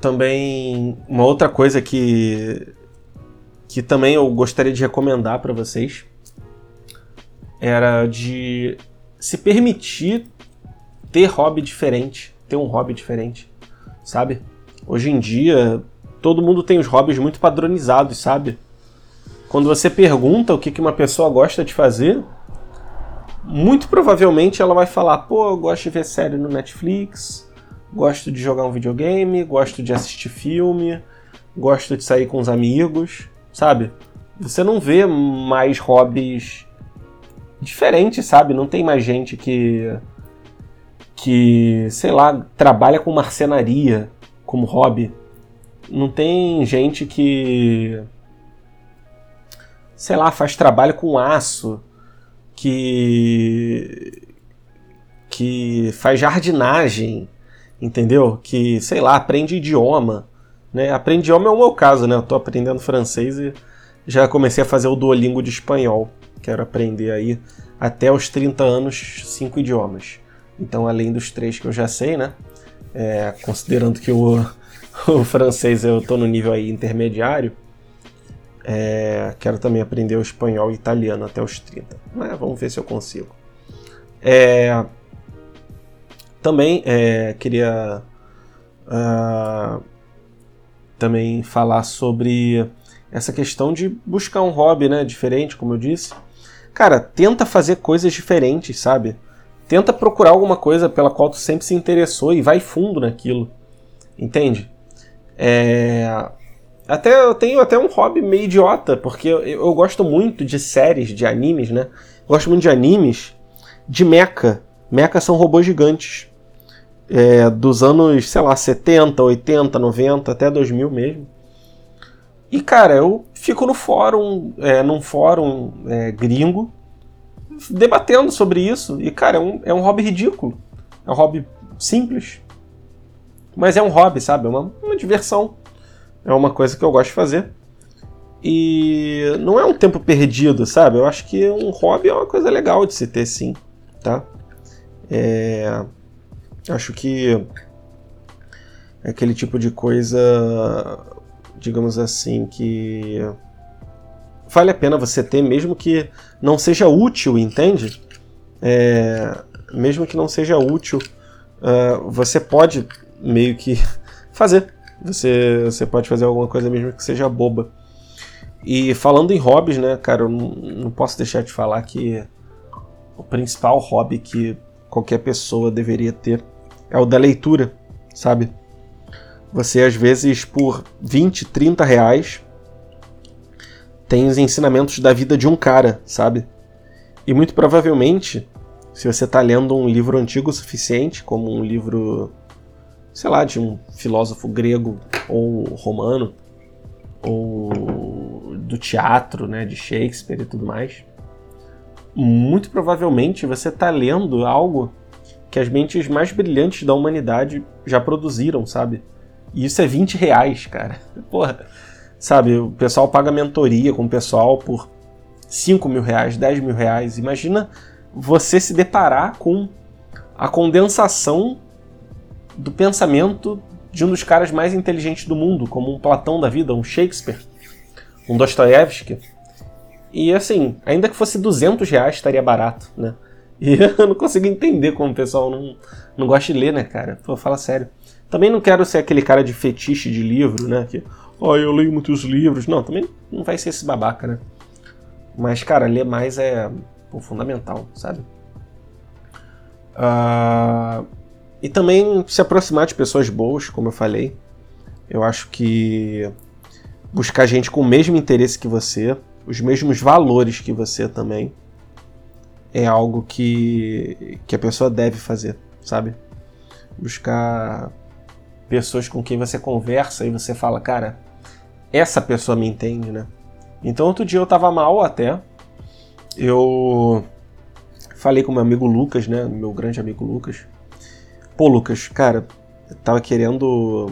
Também uma outra coisa que que também eu gostaria de recomendar para vocês era de se permitir ter hobby diferente, ter um hobby diferente, sabe? Hoje em dia todo mundo tem os hobbies muito padronizados, sabe? Quando você pergunta o que, que uma pessoa gosta de fazer, muito provavelmente ela vai falar: pô, eu gosto de ver série no Netflix, gosto de jogar um videogame, gosto de assistir filme, gosto de sair com os amigos, sabe? Você não vê mais hobbies diferentes, sabe? Não tem mais gente que que, sei lá, trabalha com marcenaria como hobby. Não tem gente que sei lá, faz trabalho com aço, que que faz jardinagem, entendeu? Que, sei lá, aprende idioma, né? Aprende idioma é o meu caso, né? Eu tô aprendendo francês e já comecei a fazer o Duolingo de espanhol. Quero aprender aí até os 30 anos cinco idiomas. Então, além dos três que eu já sei, né? É, considerando que o, o francês eu tô no nível aí intermediário, é, quero também aprender o espanhol e italiano até os 30. Mas vamos ver se eu consigo. É, também é, queria uh, também falar sobre essa questão de buscar um hobby né, diferente, como eu disse. Cara, tenta fazer coisas diferentes, sabe? Tenta procurar alguma coisa pela qual tu sempre se interessou e vai fundo naquilo. Entende? É, até eu tenho até um hobby meio idiota, porque eu, eu gosto muito de séries, de animes, né? Gosto muito de animes de mecha. Mecha são robôs gigantes. É, dos anos, sei lá, 70, 80, 90, até 2000 mesmo. E, cara, eu fico no fórum, é, num fórum é, gringo, debatendo sobre isso. E, cara, é um, é um hobby ridículo. É um hobby simples. Mas é um hobby, sabe? É uma, uma diversão. É uma coisa que eu gosto de fazer. E não é um tempo perdido, sabe? Eu acho que um hobby é uma coisa legal de se ter sim, tá? É... Acho que é aquele tipo de coisa, digamos assim, que vale a pena você ter, mesmo que não seja útil, entende? É... Mesmo que não seja útil, uh, você pode meio que fazer, você, você pode fazer alguma coisa mesmo que seja boba. E falando em hobbies, né, cara, eu não, não posso deixar de falar que o principal hobby que qualquer pessoa deveria ter é o da leitura, sabe? Você às vezes por 20, 30 reais tem os ensinamentos da vida de um cara, sabe? E muito provavelmente, se você está lendo um livro antigo o suficiente, como um livro sei lá, de um filósofo grego ou romano, ou do teatro, né, de Shakespeare e tudo mais, muito provavelmente você está lendo algo que as mentes mais brilhantes da humanidade já produziram, sabe? E isso é 20 reais, cara. Porra, sabe? O pessoal paga mentoria com o pessoal por 5 mil reais, 10 mil reais. Imagina você se deparar com a condensação do pensamento de um dos caras mais inteligentes do mundo, como um Platão da vida, um Shakespeare, um Dostoiévski. E assim, ainda que fosse 200 reais, estaria barato, né? E eu não consigo entender como o pessoal não, não gosta de ler, né, cara? Pô, fala sério. Também não quero ser aquele cara de fetiche de livro, né? Que, oh, eu leio muitos livros. Não, também não vai ser esse babaca, né? Mas, cara, ler mais é pô, fundamental, sabe? Uh, e também se aproximar de pessoas boas, como eu falei. Eu acho que buscar gente com o mesmo interesse que você, os mesmos valores que você também, é algo que, que a pessoa deve fazer, sabe? Buscar pessoas com quem você conversa e você fala, cara, essa pessoa me entende, né? Então outro dia eu tava mal até. Eu falei com meu amigo Lucas, né? Meu grande amigo Lucas. Pô, Lucas, cara, tava querendo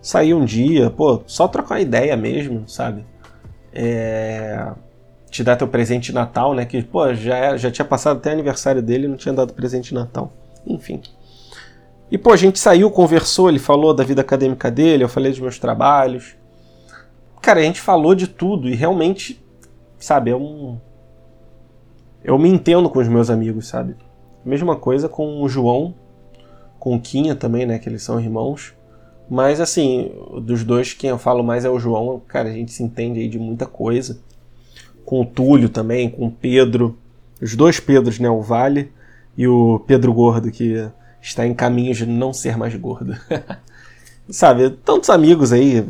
sair um dia, pô, só trocar uma ideia mesmo, sabe? É... Te dar teu presente de Natal, né? Que, pô, já, já tinha passado até aniversário dele e não tinha dado presente de Natal. Enfim. E, pô, a gente saiu, conversou, ele falou da vida acadêmica dele, eu falei dos meus trabalhos. Cara, a gente falou de tudo e realmente, sabe, é um. Eu me entendo com os meus amigos, sabe? Mesma coisa com o João, com o Quinha também, né? Que eles são irmãos. Mas assim, dos dois, quem eu falo mais é o João. Cara, a gente se entende aí de muita coisa. Com o Túlio também, com o Pedro. os dois Pedros, né? O Vale e o Pedro Gordo, que está em caminho de não ser mais gordo. sabe, tantos amigos aí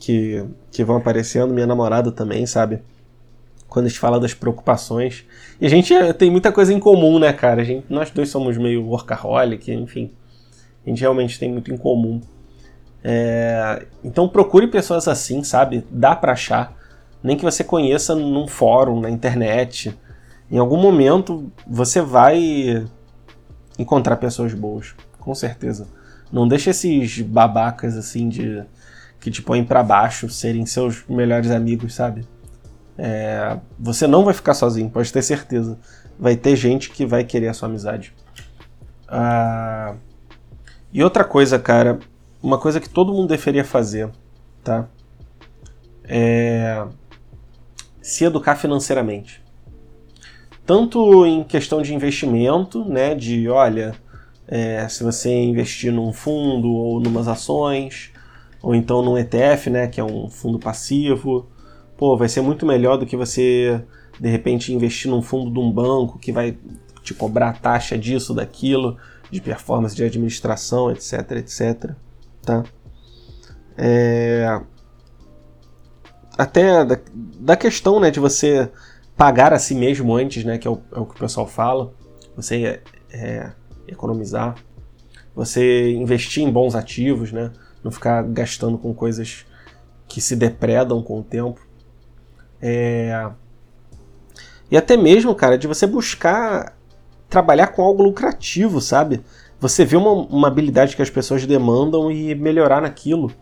que, que vão aparecendo, minha namorada também, sabe? Quando a gente fala das preocupações. E a gente tem muita coisa em comum, né, cara? A gente, nós dois somos meio workaholic, enfim. A gente realmente tem muito em comum. É, então procure pessoas assim, sabe? Dá pra achar. Nem que você conheça num fórum, na internet. Em algum momento você vai encontrar pessoas boas, com certeza. Não deixe esses babacas assim de que te põem para baixo serem seus melhores amigos, sabe? É, você não vai ficar sozinho, pode ter certeza. Vai ter gente que vai querer a sua amizade. Ah, e outra coisa, cara, uma coisa que todo mundo deveria fazer, tá? É se educar financeiramente. Tanto em questão de investimento, né? De olha, é, se você investir num fundo ou numas ações, ou então num ETF, né, que é um fundo passivo, pô, vai ser muito melhor do que você de repente investir num fundo de um banco que vai te cobrar taxa disso, daquilo, de performance de administração, etc, etc, tá? É... Até da, da questão, né, de você pagar a si mesmo antes, né, que é o, é o que o pessoal fala, você é, é economizar, você investir em bons ativos, né? Não ficar gastando com coisas que se depredam com o tempo. É... E até mesmo, cara, de você buscar trabalhar com algo lucrativo, sabe? Você vê uma, uma habilidade que as pessoas demandam e melhorar naquilo.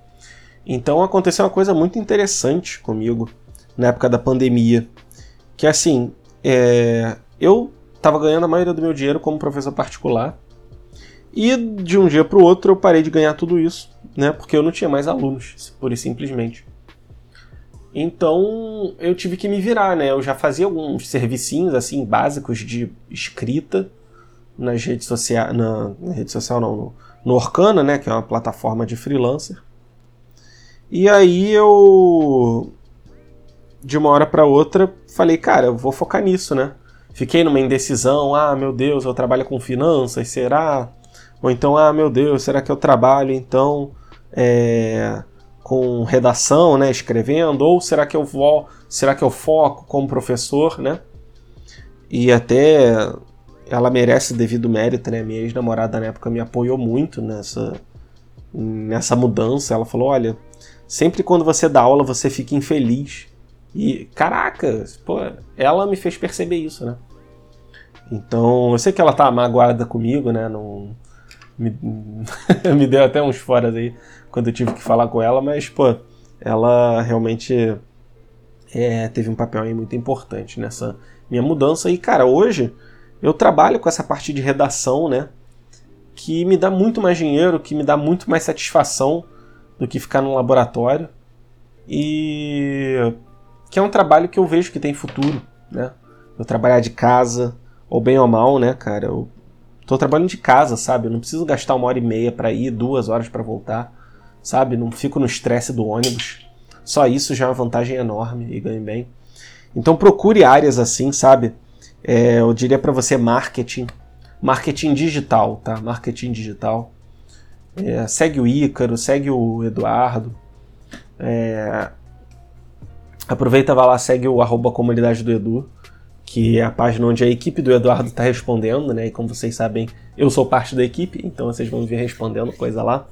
Então aconteceu uma coisa muito interessante comigo na época da pandemia. Que assim, é... eu estava ganhando a maioria do meu dinheiro como professor particular. E de um dia para o outro eu parei de ganhar tudo isso, né? Porque eu não tinha mais alunos, pura e simplesmente. Então eu tive que me virar, né? Eu já fazia alguns servicinhos assim básicos de escrita nas redes sociais, na, na, rede social não, no, no Orkana, né? Que é uma plataforma de freelancer. E aí eu de uma hora para outra falei, cara, eu vou focar nisso, né? fiquei numa indecisão, ah, meu Deus, eu trabalho com finanças, será? Ou então, ah, meu Deus, será que eu trabalho então é, com redação, né, escrevendo? Ou será que eu vou, será que eu foco como professor, né? E até ela merece devido mérito, né? Minha ex-namorada na época me apoiou muito nessa nessa mudança. Ela falou, olha, sempre quando você dá aula você fica infeliz e, caraca, pô, ela me fez perceber isso, né? Então, eu sei que ela tá magoada comigo, né? Não, me, me deu até uns foras aí quando eu tive que falar com ela, mas, pô, ela realmente é, teve um papel aí muito importante nessa minha mudança. E, cara, hoje eu trabalho com essa parte de redação, né? Que me dá muito mais dinheiro, que me dá muito mais satisfação do que ficar no laboratório. E que é um trabalho que eu vejo que tem futuro, né? Eu trabalhar de casa, ou bem ou mal, né, cara? Eu tô trabalhando de casa, sabe? Eu não preciso gastar uma hora e meia para ir, duas horas para voltar, sabe? Não fico no estresse do ônibus. Só isso já é uma vantagem enorme e ganho bem. Então procure áreas assim, sabe? É, eu diria para você marketing, marketing digital, tá? Marketing digital. É, segue o Ícaro, segue o Eduardo. É, Aproveita, vai lá, segue o arroba comunidade do Edu, que é a página onde a equipe do Eduardo está respondendo, né? E como vocês sabem, eu sou parte da equipe, então vocês vão vir respondendo coisa lá.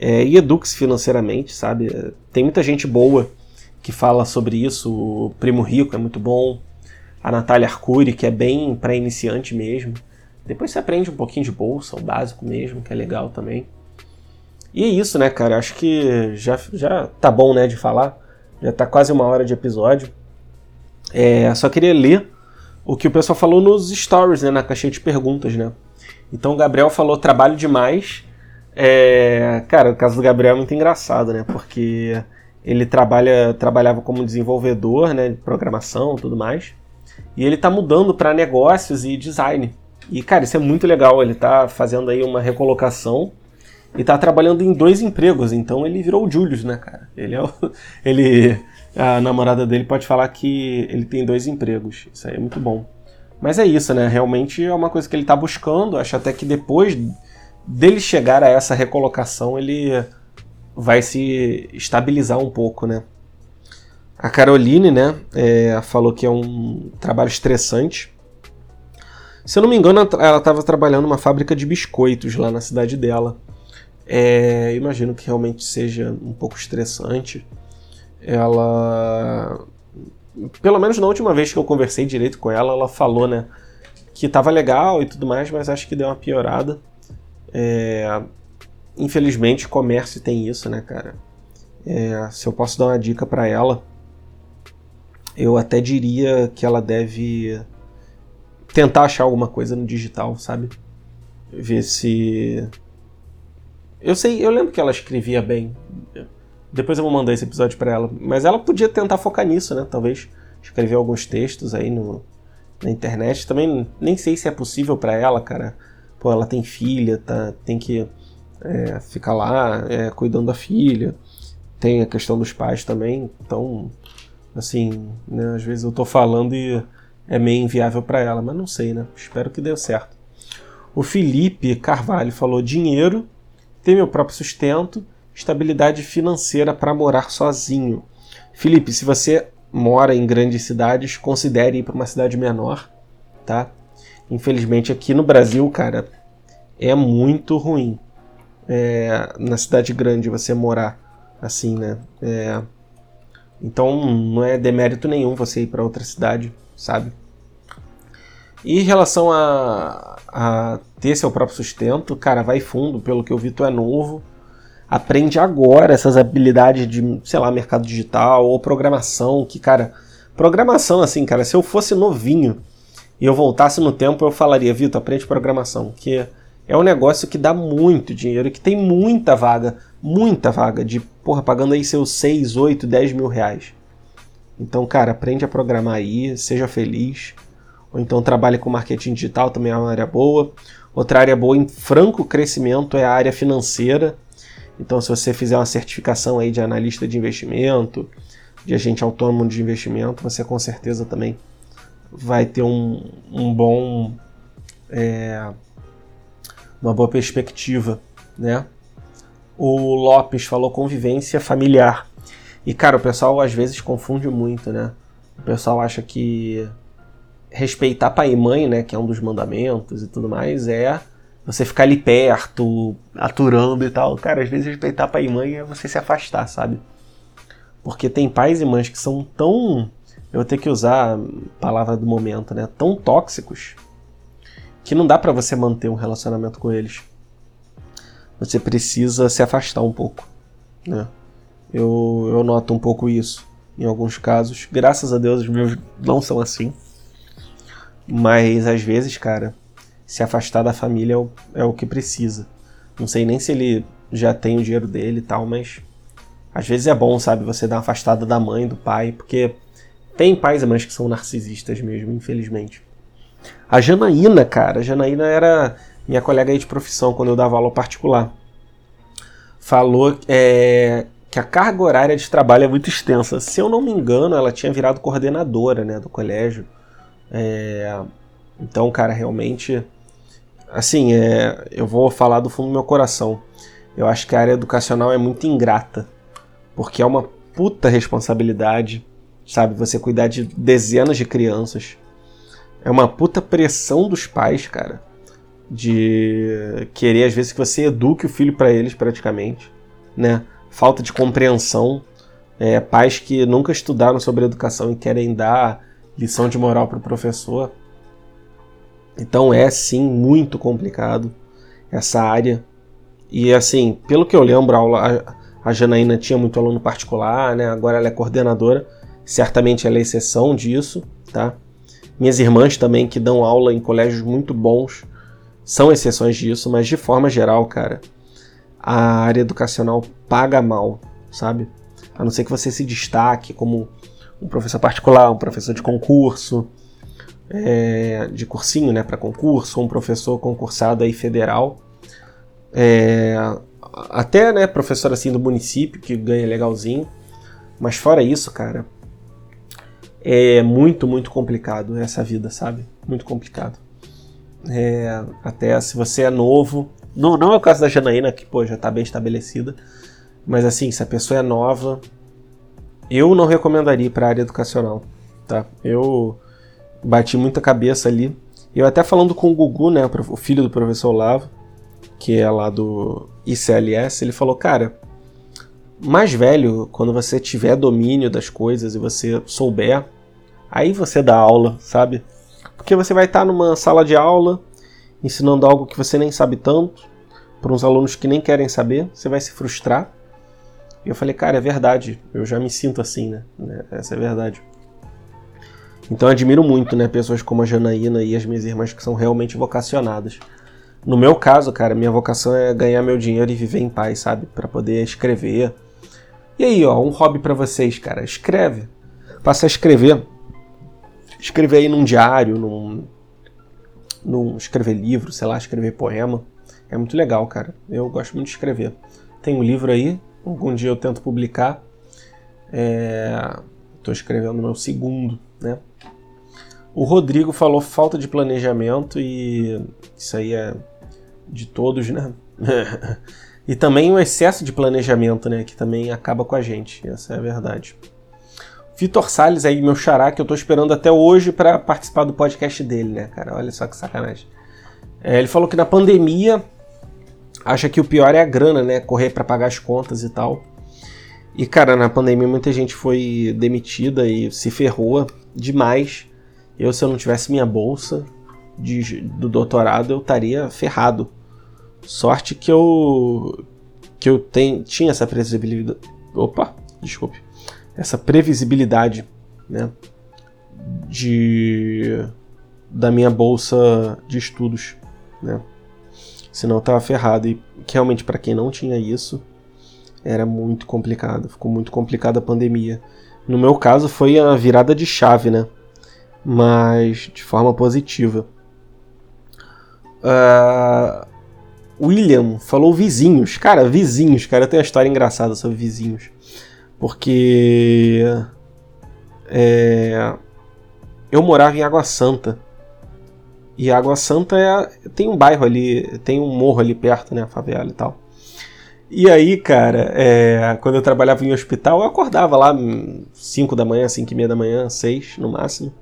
É, e eduque-se financeiramente, sabe? Tem muita gente boa que fala sobre isso. O Primo Rico é muito bom. A Natália Arcuri, que é bem para iniciante mesmo. Depois você aprende um pouquinho de bolsa, o básico mesmo, que é legal também. E é isso, né, cara? Acho que já, já tá bom, né, de falar. Já está quase uma hora de episódio. É, só queria ler o que o pessoal falou nos stories, né, na caixinha de perguntas, né? Então o Gabriel falou trabalho demais. É, cara, o caso do Gabriel é muito engraçado, né? Porque ele trabalha, trabalhava como desenvolvedor, né, de programação, tudo mais. E ele está mudando para negócios e design. E cara, isso é muito legal. Ele está fazendo aí uma recolocação e tá trabalhando em dois empregos, então ele virou o Julius, né, cara? Ele é o, ele a namorada dele pode falar que ele tem dois empregos. Isso aí é muito bom. Mas é isso, né? Realmente é uma coisa que ele está buscando. Acho até que depois dele chegar a essa recolocação, ele vai se estabilizar um pouco, né? A Caroline, né, é, falou que é um trabalho estressante. Se eu não me engano, ela estava trabalhando numa fábrica de biscoitos lá na cidade dela. É, imagino que realmente seja um pouco estressante. Ela, pelo menos na última vez que eu conversei direito com ela, ela falou, né, que estava legal e tudo mais, mas acho que deu uma piorada. É, infelizmente, comércio tem isso, né, cara? É, se eu posso dar uma dica para ela, eu até diria que ela deve tentar achar alguma coisa no digital, sabe? Ver se. Eu sei, eu lembro que ela escrevia bem. Depois eu vou mandar esse episódio para ela. Mas ela podia tentar focar nisso, né? Talvez escrever alguns textos aí no, na internet. Também nem sei se é possível para ela, cara pô, ela tem filha, tá, tem que é, ficar lá é, cuidando da filha, tem a questão dos pais também, então, assim, né, às vezes eu tô falando e é meio inviável para ela, mas não sei, né? Espero que dê certo. O Felipe Carvalho falou: dinheiro, ter meu próprio sustento, estabilidade financeira para morar sozinho. Felipe, se você mora em grandes cidades, considere ir para uma cidade menor, tá? Infelizmente aqui no Brasil, cara, é muito ruim. É, na cidade grande você morar assim, né? É, então não é demérito nenhum você ir para outra cidade, sabe? E em relação a, a, ter seu próprio sustento, cara, vai fundo, pelo que eu vi, tu é novo. Aprende agora essas habilidades de, sei lá, mercado digital ou programação, que, cara, programação, assim, cara, se eu fosse novinho, e eu voltasse no tempo, eu falaria, Vitor, aprende programação, que é um negócio que dá muito dinheiro, que tem muita vaga, muita vaga, de, porra, pagando aí seus 6, 8, 10 mil reais. Então, cara, aprende a programar aí, seja feliz. Ou então trabalhe com marketing digital, também é uma área boa. Outra área boa em franco crescimento é a área financeira. Então, se você fizer uma certificação aí de analista de investimento, de agente autônomo de investimento, você com certeza também vai ter um, um bom. É, uma boa perspectiva, né? O Lopes falou convivência familiar. E, cara, o pessoal às vezes confunde muito, né? O pessoal acha que respeitar pai e mãe, né, que é um dos mandamentos e tudo mais, é você ficar ali perto, aturando e tal. Cara, às vezes respeitar pai e mãe é você se afastar, sabe? Porque tem pais e mães que são tão eu vou ter que usar a palavra do momento, né? Tão tóxicos que não dá para você manter um relacionamento com eles. Você precisa se afastar um pouco, né? Eu, eu noto um pouco isso em alguns casos. Graças a Deus os meus não são assim. Mas às vezes, cara, se afastar da família é o, é o que precisa. Não sei nem se ele já tem o dinheiro dele e tal, mas às vezes é bom, sabe, você dar uma afastada da mãe, do pai, porque tem pais e mães que são narcisistas mesmo, infelizmente. A Janaína, cara, a Janaína era minha colega aí de profissão quando eu dava aula particular. Falou é, que a carga horária de trabalho é muito extensa. Se eu não me engano, ela tinha virado coordenadora né, do colégio. É, então, cara, realmente. Assim, é, eu vou falar do fundo do meu coração. Eu acho que a área educacional é muito ingrata. Porque é uma puta responsabilidade sabe? Você cuidar de dezenas de crianças. É uma puta pressão dos pais, cara, de querer às vezes que você eduque o filho para eles praticamente, né? Falta de compreensão, é, pais que nunca estudaram sobre educação e querem dar lição de moral para o professor. Então é sim muito complicado essa área. E assim, pelo que eu lembro, a, aula, a Janaína tinha muito aluno particular, né? Agora ela é coordenadora certamente ela é exceção disso, tá? Minhas irmãs também, que dão aula em colégios muito bons, são exceções disso, mas de forma geral, cara, a área educacional paga mal, sabe? A não ser que você se destaque como um professor particular, um professor de concurso, é, de cursinho, né, para concurso, um professor concursado aí federal, é, até, né, professor assim do município que ganha legalzinho, mas fora isso, cara, é muito, muito complicado essa vida, sabe? Muito complicado. É, até se você é novo. Não, não é o caso da Janaína, que pô, já está bem estabelecida. Mas assim, se a pessoa é nova, eu não recomendaria para a área educacional, tá? Eu bati muita cabeça ali. Eu até falando com o Gugu, né, o filho do professor Lavo, que é lá do ICLS, ele falou, cara, mais velho, quando você tiver domínio das coisas e você souber, aí você dá aula, sabe? Porque você vai estar numa sala de aula ensinando algo que você nem sabe tanto, para uns alunos que nem querem saber, você vai se frustrar. E eu falei, cara, é verdade, eu já me sinto assim, né? né? Essa é a verdade. Então admiro muito, né, pessoas como a Janaína e as minhas irmãs que são realmente vocacionadas. No meu caso, cara, minha vocação é ganhar meu dinheiro e viver em paz, sabe? Para poder escrever. E aí, ó, um hobby para vocês, cara, escreve. Passa a escrever. Escrever aí num diário, num, num escrever livro, sei lá, escrever poema. É muito legal, cara. Eu gosto muito de escrever. Tem um livro aí, algum dia eu tento publicar. Estou é... escrevendo meu segundo, né? O Rodrigo falou falta de planejamento e isso aí é de todos, né? e também o excesso de planejamento, né? Que também acaba com a gente, essa é a verdade. Vitor Salles aí, meu xará, que eu tô esperando até hoje para participar do podcast dele, né, cara? Olha só que sacanagem. É, ele falou que na pandemia acha que o pior é a grana, né? Correr para pagar as contas e tal. E, cara, na pandemia muita gente foi demitida e se ferrou demais. Eu, se eu não tivesse minha bolsa de, do doutorado, eu estaria ferrado. Sorte que eu que eu tem, tinha essa previsibilidade. Opa, desculpe. Essa previsibilidade, né? De da minha bolsa de estudos, né? Senão eu tava ferrado e realmente para quem não tinha isso, era muito complicado, ficou muito complicada a pandemia. No meu caso foi a virada de chave, né? Mas de forma positiva. Uh, William falou vizinhos. Cara, vizinhos, cara, eu tenho uma história engraçada sobre vizinhos. Porque. É, eu morava em Água Santa. E Água Santa é, tem um bairro ali, tem um morro ali perto, né? A favela e tal. E aí, cara, é, quando eu trabalhava em hospital, eu acordava lá 5 da manhã, 5 e meia da manhã, 6 no máximo.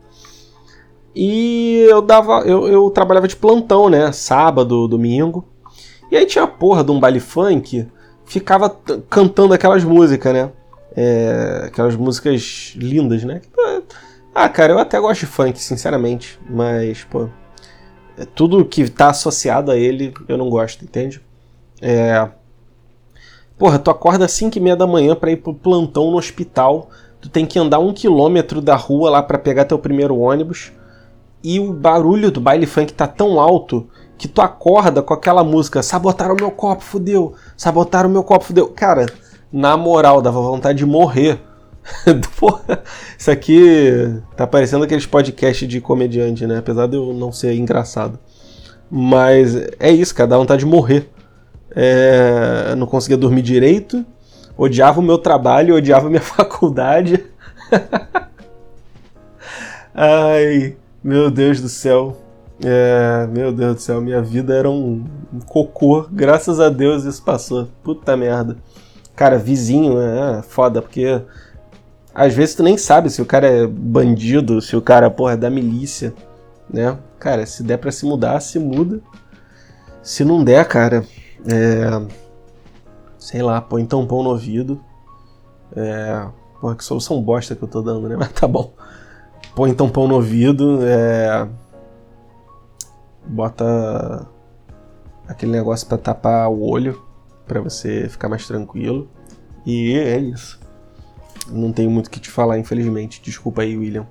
E eu dava. Eu, eu trabalhava de plantão, né? Sábado, domingo. E aí tinha a porra de um baile funk, ficava cantando aquelas músicas, né? É, aquelas músicas lindas, né? Ah, cara, eu até gosto de funk, sinceramente. Mas, pô. É tudo que tá associado a ele, eu não gosto, entende? É. Porra, tu acorda às 5 e meia da manhã para ir pro plantão no hospital. Tu tem que andar um quilômetro da rua lá para pegar teu primeiro ônibus. E o barulho do baile funk tá tão alto que tu acorda com aquela música. Sabotaram o meu copo, fudeu. Sabotaram o meu copo, fudeu. Cara, na moral, dava vontade de morrer. Porra, isso aqui tá parecendo aqueles podcasts de comediante, né? Apesar de eu não ser engraçado. Mas é isso, cara, dá vontade de morrer é, não conseguia dormir direito, odiava o meu trabalho, odiava a minha faculdade. Ai, meu Deus do céu. É, meu Deus do céu, minha vida era um, um, cocô. Graças a Deus isso passou. Puta merda. Cara, vizinho é foda, porque às vezes tu nem sabe se o cara é bandido, se o cara, porra, é da milícia, né? Cara, se der pra se mudar, se muda. Se não der, cara, é, sei lá, põe tampão no ouvido. É, porra, que solução bosta que eu tô dando, né? Mas tá bom. Põe tampão no ouvido. É, bota aquele negócio para tapar o olho para você ficar mais tranquilo. E é isso. Não tenho muito o que te falar, infelizmente. Desculpa aí, William.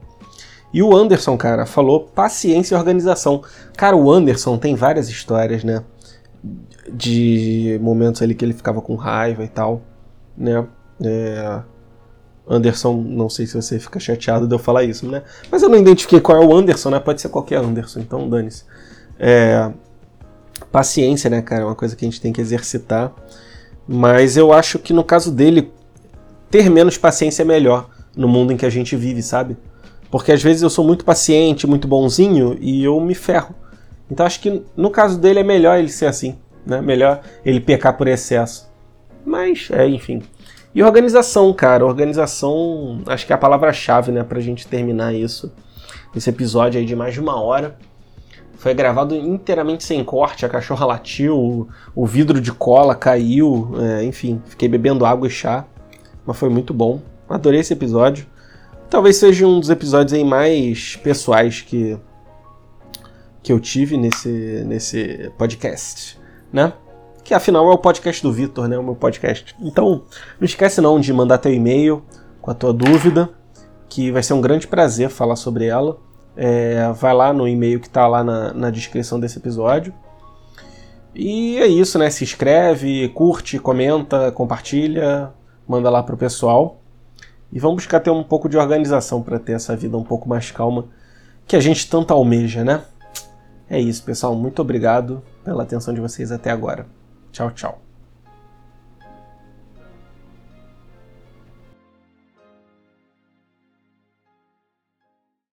E o Anderson, cara, falou paciência e organização. Cara, o Anderson tem várias histórias, né? de momentos ali que ele ficava com raiva e tal, né? É... Anderson, não sei se você fica chateado de eu falar isso, né? Mas eu não identifiquei qual é o Anderson, né? Pode ser qualquer Anderson, então dane-se. É... Paciência, né, cara? É uma coisa que a gente tem que exercitar. Mas eu acho que no caso dele, ter menos paciência é melhor no mundo em que a gente vive, sabe? Porque às vezes eu sou muito paciente, muito bonzinho e eu me ferro. Então acho que no caso dele é melhor ele ser assim, né? Melhor ele pecar por excesso. Mas, é, enfim. E organização, cara. Organização, acho que é a palavra-chave, né, pra gente terminar isso. Esse episódio aí de mais de uma hora. Foi gravado inteiramente sem corte, a cachorra latiu, o vidro de cola caiu, é, enfim, fiquei bebendo água e chá. Mas foi muito bom. Adorei esse episódio. Talvez seja um dos episódios aí mais pessoais que, que eu tive nesse, nesse podcast, né? Que afinal é o podcast do Vitor, né? O meu podcast. Então, não esquece não de mandar teu e-mail com a tua dúvida, que vai ser um grande prazer falar sobre ela. É, vai lá no e-mail que está lá na, na descrição desse episódio. E é isso, né? Se inscreve, curte, comenta, compartilha, manda lá pro pessoal. E vamos buscar ter um pouco de organização para ter essa vida um pouco mais calma que a gente tanto almeja, né? É isso, pessoal. Muito obrigado pela atenção de vocês até agora. Tchau, tchau.